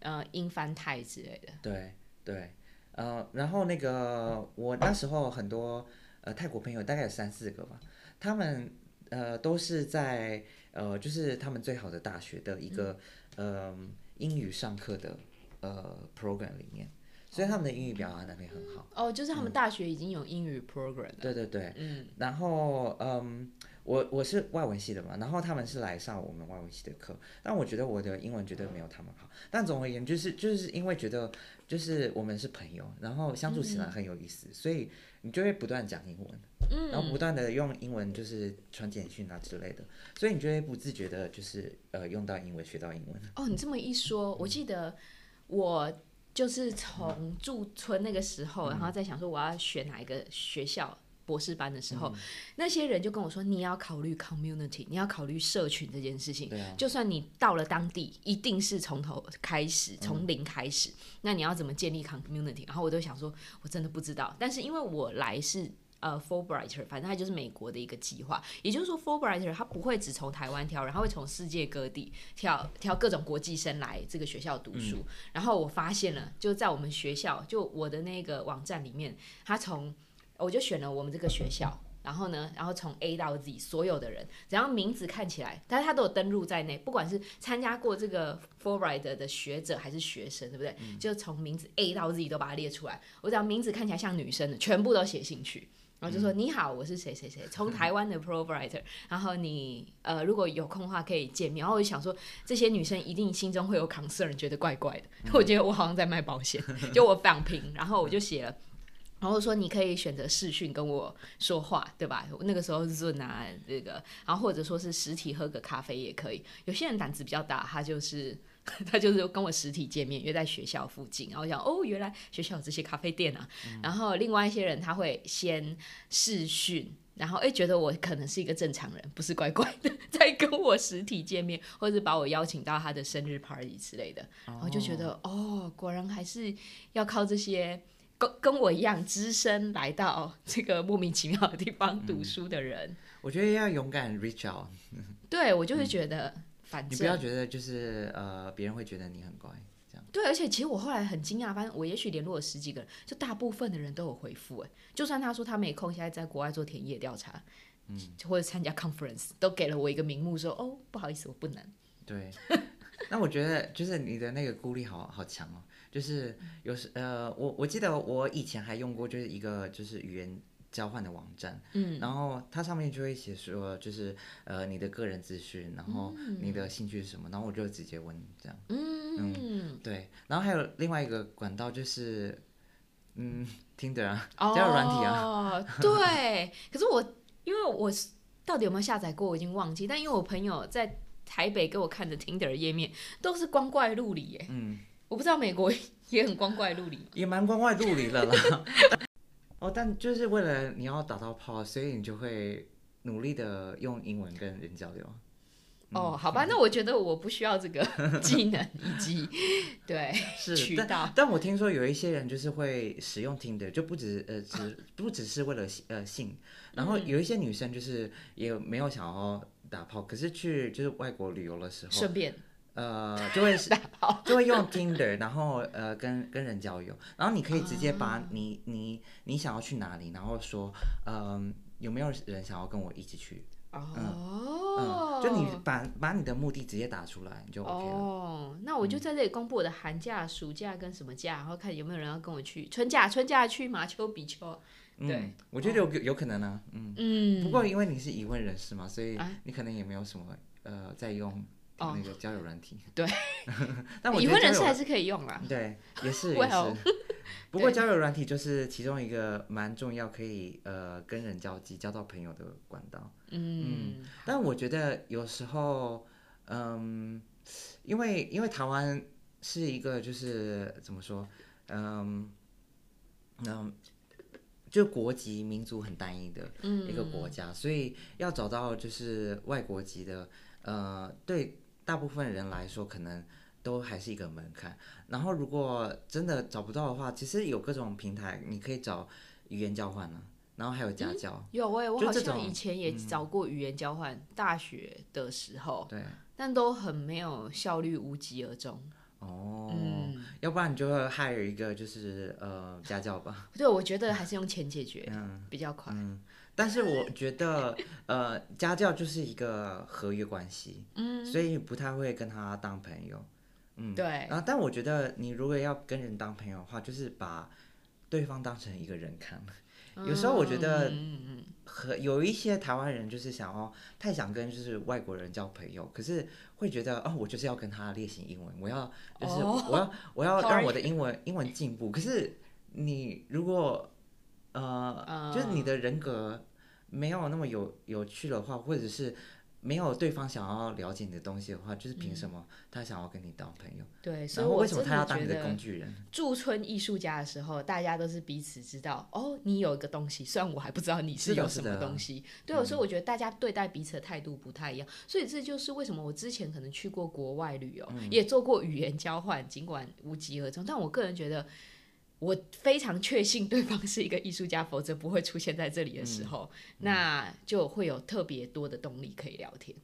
呃英翻泰之类的。
对对，呃，然后那个我那时候很多呃泰国朋友，大概有三四个吧，他们呃都是在呃就是他们最好的大学的一个、呃英语上课的呃 program 里面，所以他们的英语表达能力很好。
哦，就是他们大学已经有英语 program 了。
对对对，
嗯，
然后嗯，我我是外文系的嘛，然后他们是来上我们外文系的课，但我觉得我的英文绝对没有他们好。但总而言之，就是就是因为觉得就是我们是朋友，然后相处起来很有意思，所以你就会不断讲英文，
嗯
然后不断的用英文就是传简讯啊之类的，所以你就会不自觉的就是呃用到英文，学到英文。
哦，你这么一说，我记得我就是从驻村那个时候，然后在想说我要选哪一个学校。博士班的时候，那些人就跟我说，你要考虑 community，你要考虑社群这件事情。就算你到了当地，一定是从头开始，从零开始。那你要怎么建立 community？然后我都想说，我真的不知道。但是因为我来是呃 Fulbrighter，反正它就是美国的一个计划。也就是说，Fulbrighter 它不会只从台湾挑然后会从世界各地挑挑各种国际生来这个学校读书。然后我发现了，就在我们学校，就我的那个网站里面，它从我就选了我们这个学校。然后呢，然后从 A 到 Z 所有的人，只要名字看起来，但是他都有登录在内，不管是参加过这个 Fulbright 的学者还是学生，对不对？就从名字 A 到 Z 都把它列出来。我只要名字看起来像女生的，全部都写进去。然后就说、你好，我是谁谁谁，从台湾的 Provider，然后你呃如果有空的话可以见面。然后我就想说，这些女生一定心中会有 concern，觉得怪怪的。我觉得我好像在卖保险，就我非常拼，然后我就写了。然后说你可以选择视讯跟我说话，对吧？那个时候 Zoom 啊，这个，然后或者说是实体喝个咖啡也可以。有些人胆子比较大，他就是 他就是跟我实体见面，约在学校附近。然后我想，哦，原来学校有这些咖啡店啊。然后另外一些人他会先试训。然后哎，觉得我可能是一个正常人，不是怪怪的，再跟我实体见面，或者把我邀请到他的生日 party 之类的，然后就觉得哦，果然还是要靠这些跟跟我一样只身来到这个莫名其妙的地方读书的人。
我觉得要勇敢 reach out，
对我就是觉得，反
你不要
正
觉得就是呃别人会觉得你很乖这样。
对，而且其实我后来很惊讶，发现我也许联络了十几个人，就大部分的人都有回复，哎，就算他说他没空，现在在国外做田野调查，嗯，或者参加 conference，都给了我一个名目说，哦，不好意思，我不能。
对，那我觉得就是你的那个孤立好好强哦，就是有时呃，我我记得我以前还用过就是一个就是语言交换的网站，
嗯，
然后它上面就会写说就是呃你的个人资讯，然后你的兴趣是什么，然后我就直接问这样，
嗯，
对，然后还有另外一个管道就是嗯 听的啊，
哦，
交友软体
啊，对。可是我因为我是到底有没有下载过，我已经忘记。但因为我朋友在台北给我看的 Tinder 页面都是光怪陆离耶，
嗯，
我不知道美国也很光怪陆离。
也蛮光怪陆离的啦。哦，但就是为了你要打到炮，所以你就会努力的用英文跟人交流。
哦，好吧，那我觉得我不需要这个 技能以及对
是，
渠道
但。但我听说有一些人就是会使用 Tinder，就不只呃只不只是为了呃性，然后有一些女生就是也没有想要打炮，可是去就是外国旅游的时候，
顺便
呃就会是，就会用 Tinder，然后呃跟跟人交友，然后你可以直接
啊
把你、你你想要去哪里，然后说嗯、有没有人想要跟我一起去，
哦
嗯，，就你把把你的目的直接打出来，你就 OK 了。
哦，那我就在这里公布我的寒假、暑假跟什么假，然后看有没有人要跟我去春假，春假去马丘比丘。对
嗯，我觉得有有可能啊，嗯。
嗯，
不过因为你是已婚人士嘛，所以
啊
你可能也没有什么呃在用
哦
那个交友软体。
对，
但我
已
觉得
人士还是可以用啦。
对，也是 也是。不过交友软体就是其中一个蛮重要，可以呃跟人交际、交到朋友的管道。
嗯，
但我觉得有时候，嗯，因为因为台湾是一个就是怎么说，嗯嗯，就国籍民族很单一的一个国家，所以要找到就是外国籍的，呃，对大部分人来说可能。都还是一个门槛，然后如果真的找不到的话，其实有各种平台，你可以找语言交换啊，然后还有家教，
有哎、我好像以前也找过语言交换，大学的时候，
对，
但都很没有效率，无疾而终。
哦，
嗯，
要不然你就会害有一个就是呃家教吧。
对，我觉得还是用钱解决
嗯
比较快。
嗯，但是我觉得呃家教就是一个合约关系，
嗯，
所以不太会跟他当朋友。嗯，
对，
然后但我觉得你如果要跟人当朋友的话，就是把对方当成一个人看。有时候我觉得
嗯
和有一些台湾人就是想要太想跟就是外国人交朋友，可是会觉得哦，我就是要跟他练习英文，我要就是
哦
我要我要让我的英文英文进步。可是你如果呃，就是你的人格没有那么有有趣的话，或者是没有对方想要了解你的东西的话，就是凭什么他想要跟你当朋友？
对，所以我
为什么他要当你的工具人？
驻村艺术家的时候，大家都是彼此知道哦，你有一个东西，虽然我还不知道你
是
有什么东西。对，所以我觉得大家对待彼此的态度不太一样，所以这就是为什么我之前可能去过国外旅游，
嗯
也做过语言交换，尽管无疾而终，但我个人觉得。我非常确信对方是一个艺术家，否则不会出现在这里的时候，那就会有特别多的动力可以聊天。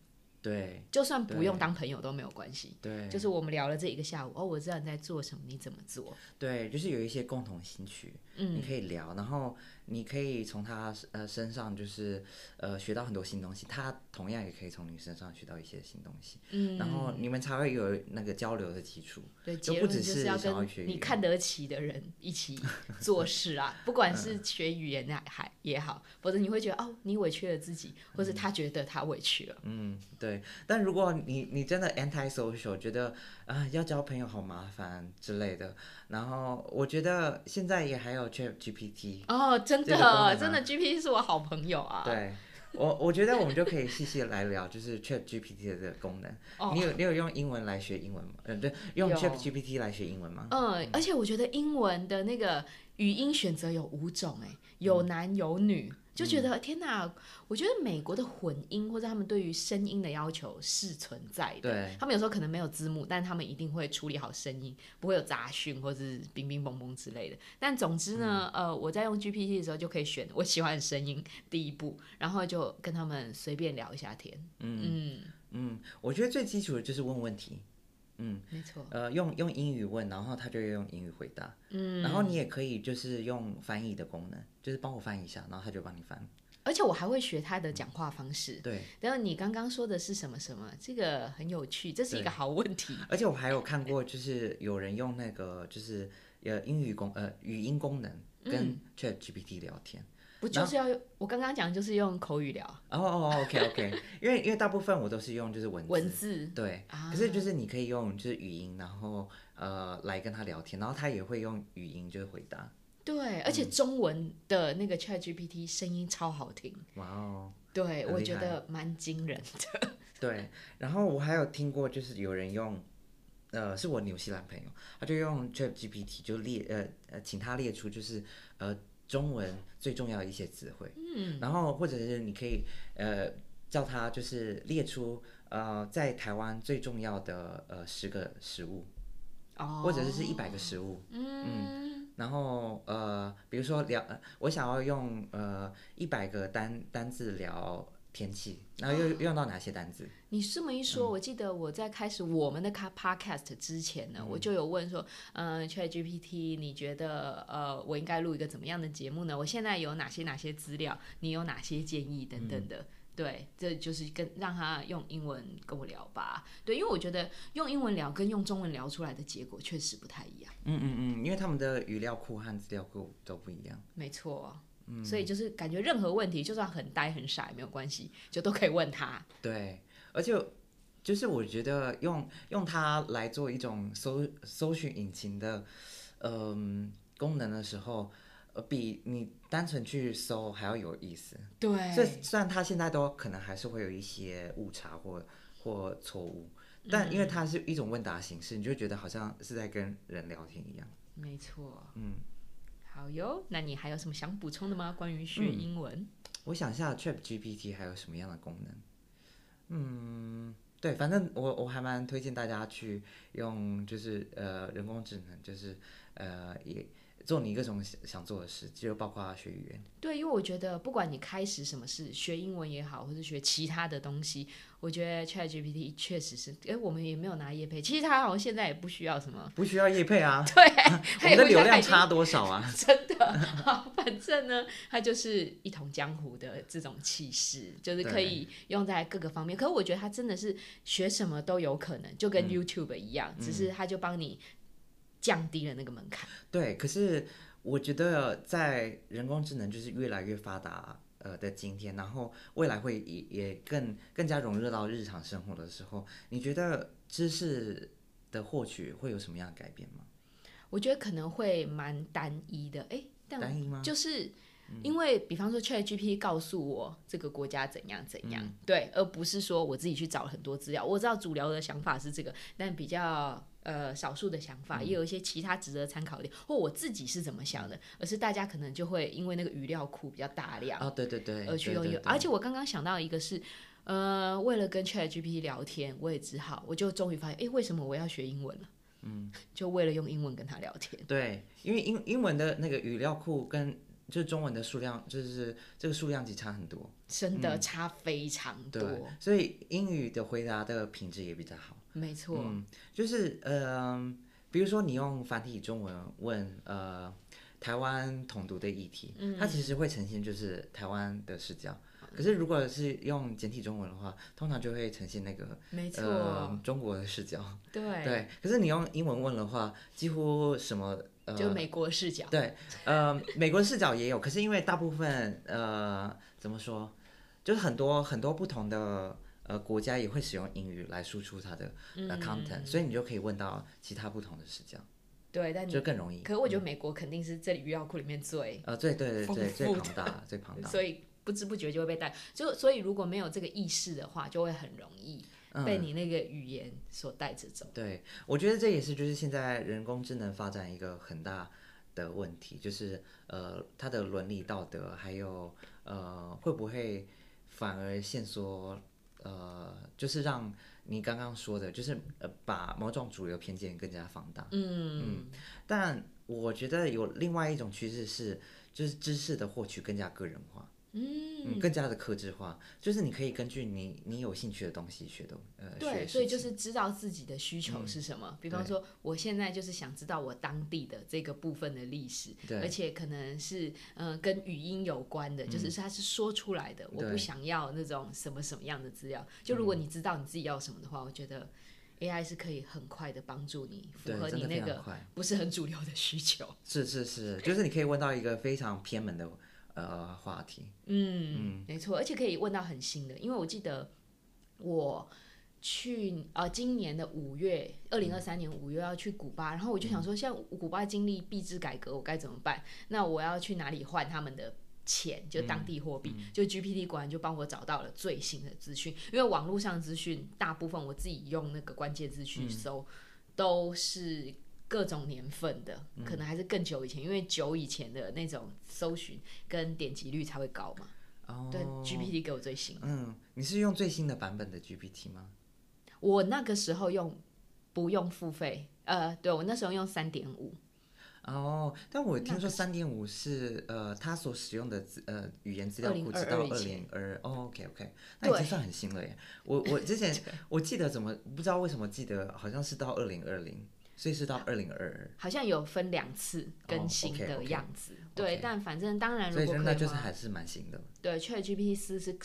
对
就算不用当朋友都没有关系，
对，
就是我们聊了这一个下午，哦，我知道你在做什么，你怎么做，
对，就是有一些共同兴趣，
嗯。
你可以聊，然后你可以从他呃身上就是呃学到很多新东西，他同样也可以从你身上学到一些新东西，
嗯，
然后你们才会有那个交流的基础。
对，
就不只是
要跟你看得起的人一起做事啊，不管是学语言的还也好，否则你会觉得哦，你委屈了自己，或是他觉得他委屈了。
嗯，对。但如果你你真的 anti social，觉得啊、要交朋友好麻烦之类的，然后我觉得现在也还有 Chat GPT，
哦，真的，真的，GPT 是我好朋友啊。
对。我我觉得我们就可以细细地来聊，就是 Chat GPT 的这个功能。
哦
你有你有用英文来学英文吗？呃，对，用 Chat GPT 来学英文吗？
嗯，而且我觉得英文的那个语音选择有五种，哎，
嗯
有男有女，就觉得天哪！我觉得美国的混音或者他们对于声音的要求是存在的。
对，
他们有时候可能没有字幕，但他们一定会处理好声音，不会有杂讯或者是冰冰嘣嘣之类的。但总之呢，
嗯
呃，我在用 GPT 的时候就可以选我喜欢的声音第一步，然后就跟他们随便聊一下天。嗯
嗯，我觉得最基础的就是问问题，嗯，
没错。
呃，用用英语问，然后他就用英语回答，
嗯，
然后你也可以就是用翻译的功能，就是帮我翻译一下，然后他就帮你翻。
而且我还会学他的讲话方式。
对，
然后你刚刚说的是什么什么？这个很有趣，这是一个好问题。
而且我还有看过，就是有人用那个就是呃英语功呃语音功能
嗯
跟 Chat GPT 聊天。
不就是要我刚刚讲就是用口语聊
哦哦，OK OK，因为因为大部分我都是用就是文字。
文字
对，
啊
可是就是你可以用就是语音，然后呃来跟他聊天，然后他也会用语音就是回答。
对，而且
嗯
中文的那个 Chat GPT 声音超好听，
哇哦，
对我觉得蛮惊人的。
对，然后我还有听过，就是有人用，呃，是我纽西兰朋友，他就用 Chat GPT 就列呃呃，请他列出就是呃中文最重要的一些词汇，嗯，然后或者是你可以呃叫他就是列出呃在台湾最重要的呃十个食物，
哦，
或者是是一百个食物，
嗯，
然后呃比如说聊，呃我想要用呃一百个单单字聊天气，然后又用到哪些单字？
你这么一
嗯
说，我记得我在开始我们的卡 podcast 之前呢，我
嗯
就有问说，嗯、c h a t GPT，你觉得呃，我应该录一个怎么样的节目呢？我现在有哪些哪些资料？你有哪些建议等等
嗯
的？对，这就是跟让他用英文跟我聊吧。对，因为我觉得用英文聊跟用中文聊出来的结果确实不太一样。
嗯嗯嗯，因为他们的语料库和资料库都不一样。
没错，
嗯
所以就是感觉任何问题，就算很呆很傻也没有关系，就都可以问他。
对，而且就是我觉得用用它来做一种搜搜寻引擎的嗯、功能的时候，呃，比你单纯去搜还要有意思。所以
对，
虽然它现在都可能还是会有一些误差或或错误，但因为它是一种问答形式，你就觉得好像是在跟人聊天一样。
没错。
嗯，
好哟，那你还有什么想补充的吗？关于学英文？
我想一下，Chat GPT 还有什么样的功能？嗯，对，反正我我还蛮推荐大家去用，就是呃人工智能，就是呃也做你各种想想做的事，就包括学语言。
对，因为我觉得不管你开始什么事，学英文也好，或是学其他的东西，我觉得 ChatGPT 确实是，哎，我们也没有拿叶配，其实它好像现在也不需要什么，
不需要叶配啊。
对，
我们的流量差多少啊？
真的，好，反正呢，它就是一统江湖的这种气势，就是可以用在各个方面。可是我觉得它真的是学什么都有可能，就跟 YouTube 一样，只是它就帮你降低了那个门槛。
对，可是。我觉得在人工智能就是越来越发达呃的今天，然后未来会也也更更加融入到日常生活的时候，你觉得知识的获取会有什么样的改变吗？
我觉得可能会蛮单一的，哎，
单一吗？
就是因为比方说 ChatGPT 告诉我这个国家怎样怎样，对，而不是说我自己去找很多资料。我知道主流的想法是这个，但比较。呃，少数的想法也有一些其他值得参考的，或我自己是怎么想的，而是大家可能就会因为那个语料库比较大量
啊，对对对，
而去用。而且我刚刚想到一个是，呃，为了跟 ChatGPT 聊天，我也只好，我就终于发现，哎，为什么我要学英文了？嗯，就为了用英文跟他聊天。
对，因为英英文的那个语料库跟就是中文的数量，就是这个数量级差很多，
真的差非常多。
所以英语的回答的品质也比较好。
没错，
嗯，就是呃，比如说你用繁体中文问呃台湾统独的议题，嗯，它其实会呈现就是台湾的视角。可是如果是用简体中文的话，通常就会呈现那个
没错
中国的视角。
对
对，可是你用英文问的话，几乎什么呃
就美国视角。
对，呃，美国视角也有，可是因为大部分呃怎么说，就是很多很多不同的。呃，国家也会使用英语来输出它的呃 content，所以你就可以问到其他不同的视角。
对，但
就更容易。
可是我觉得美国肯定是这里语料库里面最
呃最对对对最庞大最庞大，
所以不知不觉就会被带。就所以如果没有这个意识的话，就会很容易被你那个语言所带着走。
对，我觉得这也是就是现在人工智能发展一个很大的问题，就是呃它的伦理道德还有呃会不会反而线索。呃，就是让你刚刚说的，就是呃，把某种主流偏见更加放大。嗯嗯，但我觉得有另外一种趋势是，就是知识的获取更加个人化。嗯，更加的克制化，就是你可以根据你你有兴趣的东西学的，呃，
对，所以就是知道自己的需求是什么。比方说，我现在就是想知道我当地的这个部分的历史，而且可能是嗯跟语音有关的，就是它是说出来的，我不想要那种什么什么样的资料。就如果你知道你自己要什么的话，我觉得 AI 是可以很快的帮助你符合你那个不是很主流的需求。
是是是，就是你可以问到一个非常偏门的。呃，话题，
嗯，没错，而且可以问到很新的，因为我记得我去呃今年的五月，二零二三年五月要去古巴，然后我就想说，像古巴经历币制改革，我该怎么办？那我要去哪里换他们的钱，就当地货币？就 GPT 果然就帮我找到了最新的资讯，因为网络上资讯大部分我自己用那个关键字去搜，都是。各种年份的，可能还是更久以前，因为久以前的那种搜寻跟点击率才会高嘛。哦。对，GPT 给我最新。
嗯，你是用最新的版本的 GPT 吗？
我那个时候用不用付费，呃，对我那时候用三点五。
哦，但我听说三点五是呃，它所使用的资呃语言资料库直到二零二。哦，OK OK，那已经算很新了耶。我我之前 我记得怎么不知道为什么记得好像是到二零二零。所以是到二零二二，
好像有分两次更新的样子。对，但反正当然，如果
那就是还是蛮新的。
对，ChatGPT 四是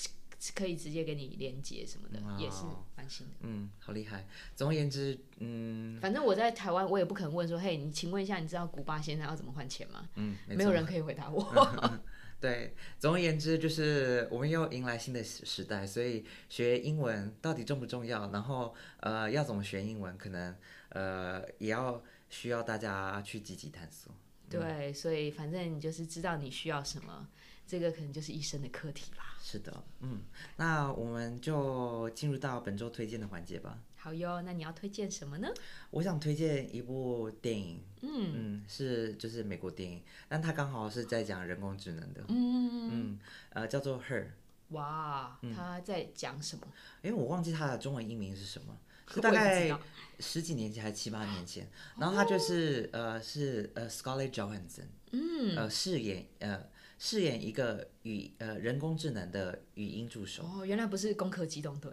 可以直接给你连接什么的，也是蛮新的。
嗯，好厉害。总而言之，嗯，
反正我在台湾，我也不可能问说，嘿，你请问一下，你知道古巴先生要怎么换钱吗？嗯，没有人可以回答我。
对，总而言之，就是我们又迎来新的时时代，所以学英文到底重不重要？然后，呃，要怎么学英文？可能。呃，也要需要大家去积极探索。
对，所以反正你就是知道你需要什么，这个可能就是一生的课题吧。
是的，嗯，那我们就进入到本周推荐的环节吧。
好哟，那你要推荐什么呢？
我想推荐一部电影，嗯嗯，是就是美国电影，但它刚好是在讲人工智能的，嗯嗯呃，叫做《Her》。
哇，它在讲什么？
因为我忘记它的中文译名是什么。是大概十几年前还是七八年前，然后他就是、呃是呃 Scarlett Johansson，嗯，呃饰演呃饰演一个语呃人工智能的语音助手，
哦，原来不是攻壳机动队。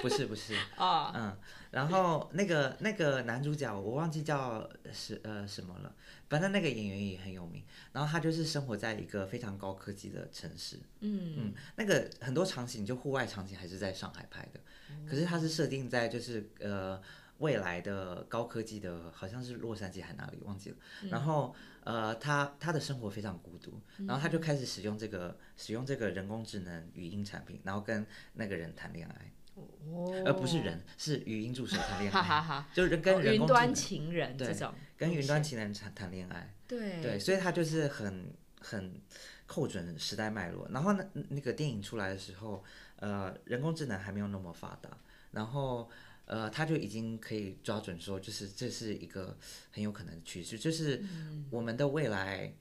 不 是不是，
哦，
嗯，然后那个那个男主角我忘记叫是呃什么了，反正那个演员也很有名。然后他就是生活在一个非常高科技的城市，
嗯。
嗯，那个很多场景就户外场景还是在上海拍的，可是它是设定在就是呃未来的高科技的，好像是洛杉矶还哪里忘记了。然后呃他他的生活非常孤独，然后他就开始使用这个使用这个人工智能语音产品，然后跟那个人谈恋爱。
哦，
而不是人，是语音助手谈恋爱，
哈哈哈，
就是人跟
哦云端
人工智能
情人
对
这种，
跟云端情人谈谈恋爱，
对。
对，所以他就是很很扣准时代脉络。然后呢，那个电影出来的时候，呃，人工智能还没有那么发达，然后呃，他就已经可以抓准说，就是这是一个很有可能的趋势，就是
嗯
我们的未来，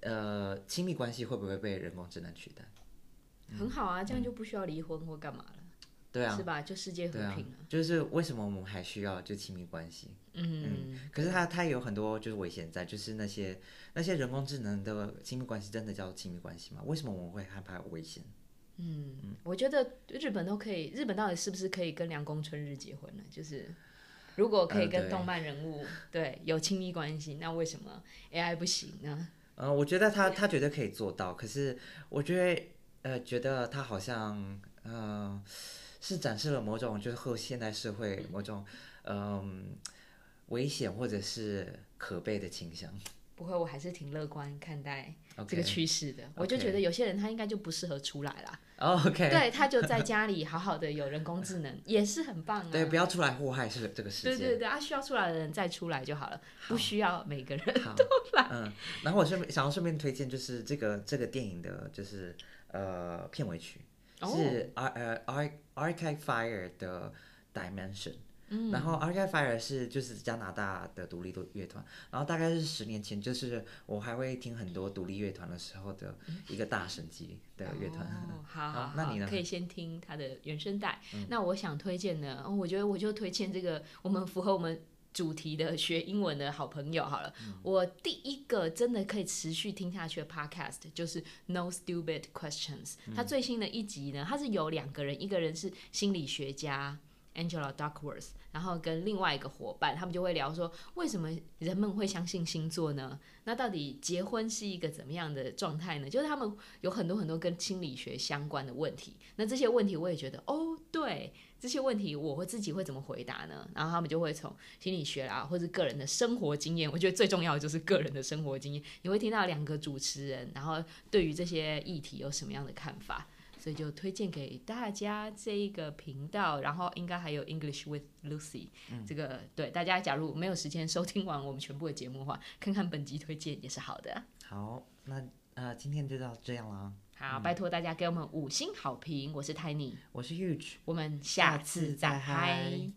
呃，亲密关系会不会被人工智能取代？
很好啊，这样就不需要离婚或干嘛了，
对啊
是，吧？就世界和平了，，
就是为什么我们还需要就亲密关系？
嗯，
可是它它有很多就是危险在，就是那些那些人工智能的亲密关系真的叫亲密关系吗？为什么我们会害怕危险？
我觉得日本都可以，日本到底是不是可以跟凉宫春日结婚呢？就是如果可以跟动漫人物、对有亲密关系，那为什么 AI 不行呢？
呃，我觉得他他绝对可以做到，可是我觉得呃，觉得他好像呃是展示了某种就是后现代社会某种嗯、危险或者是可悲的倾向。
不会，我还是挺乐观看待这个趋势的。我就觉得有些人他应该就不适合出来啦，
哦 OK，
对，他就在家里好好的有人工智能，也是很棒啊。
对，不要出来祸害是这个世界。
对对对，啊，需要出来的人再出来就好了，不需要每个人。
都来，嗯，然后我顺便想要顺便推荐，就是这个这个电影的，就是呃片尾曲
哦
是 Ar 呃 Ar Arcade Fire 的 Dimension。嗯，然后 Arcade Fire 是就是加拿大的独立乐乐团，然后大概是十年前，就是我还会听很多独立乐团的时候的一个大神级的乐团。
哦，好
那你呢嗯
可以先听他的原声带。那我想推荐呢，哦我觉得我就推荐这个我们符合我们主题的学英文的好朋友好了。
嗯
我第一个真的可以持续听下去的 podcast 就是 No Stupid Questions。它
嗯
最新的一集呢，它是有两个人，一个人是心理学家。Angela Duckworth，然后跟另外一个伙伴，他们就会聊说，为什么人们会相信星座呢？那到底结婚是一个怎么样的状态呢？就是他们有很多很多跟心理学相关的问题。那这些问题我也觉得，哦，对，这些问题我会自己会怎么回答呢？然后他们就会从心理学啦，或者个人的生活经验，我觉得最重要的就是个人的生活经验。你会听到两个主持人，然后对于这些议题有什么样的看法？所以就推荐给大家这一个频道，然后应该还有 English with Lucy，、这个对大家假如没有时间收听完我们全部的节目的话，看看本集推荐也是好的。
好，那呃今天就到这样啦。
好，拜托大家给我们五星好评，我是 Tiny，
我是 Huge，
我们下次再
嗨。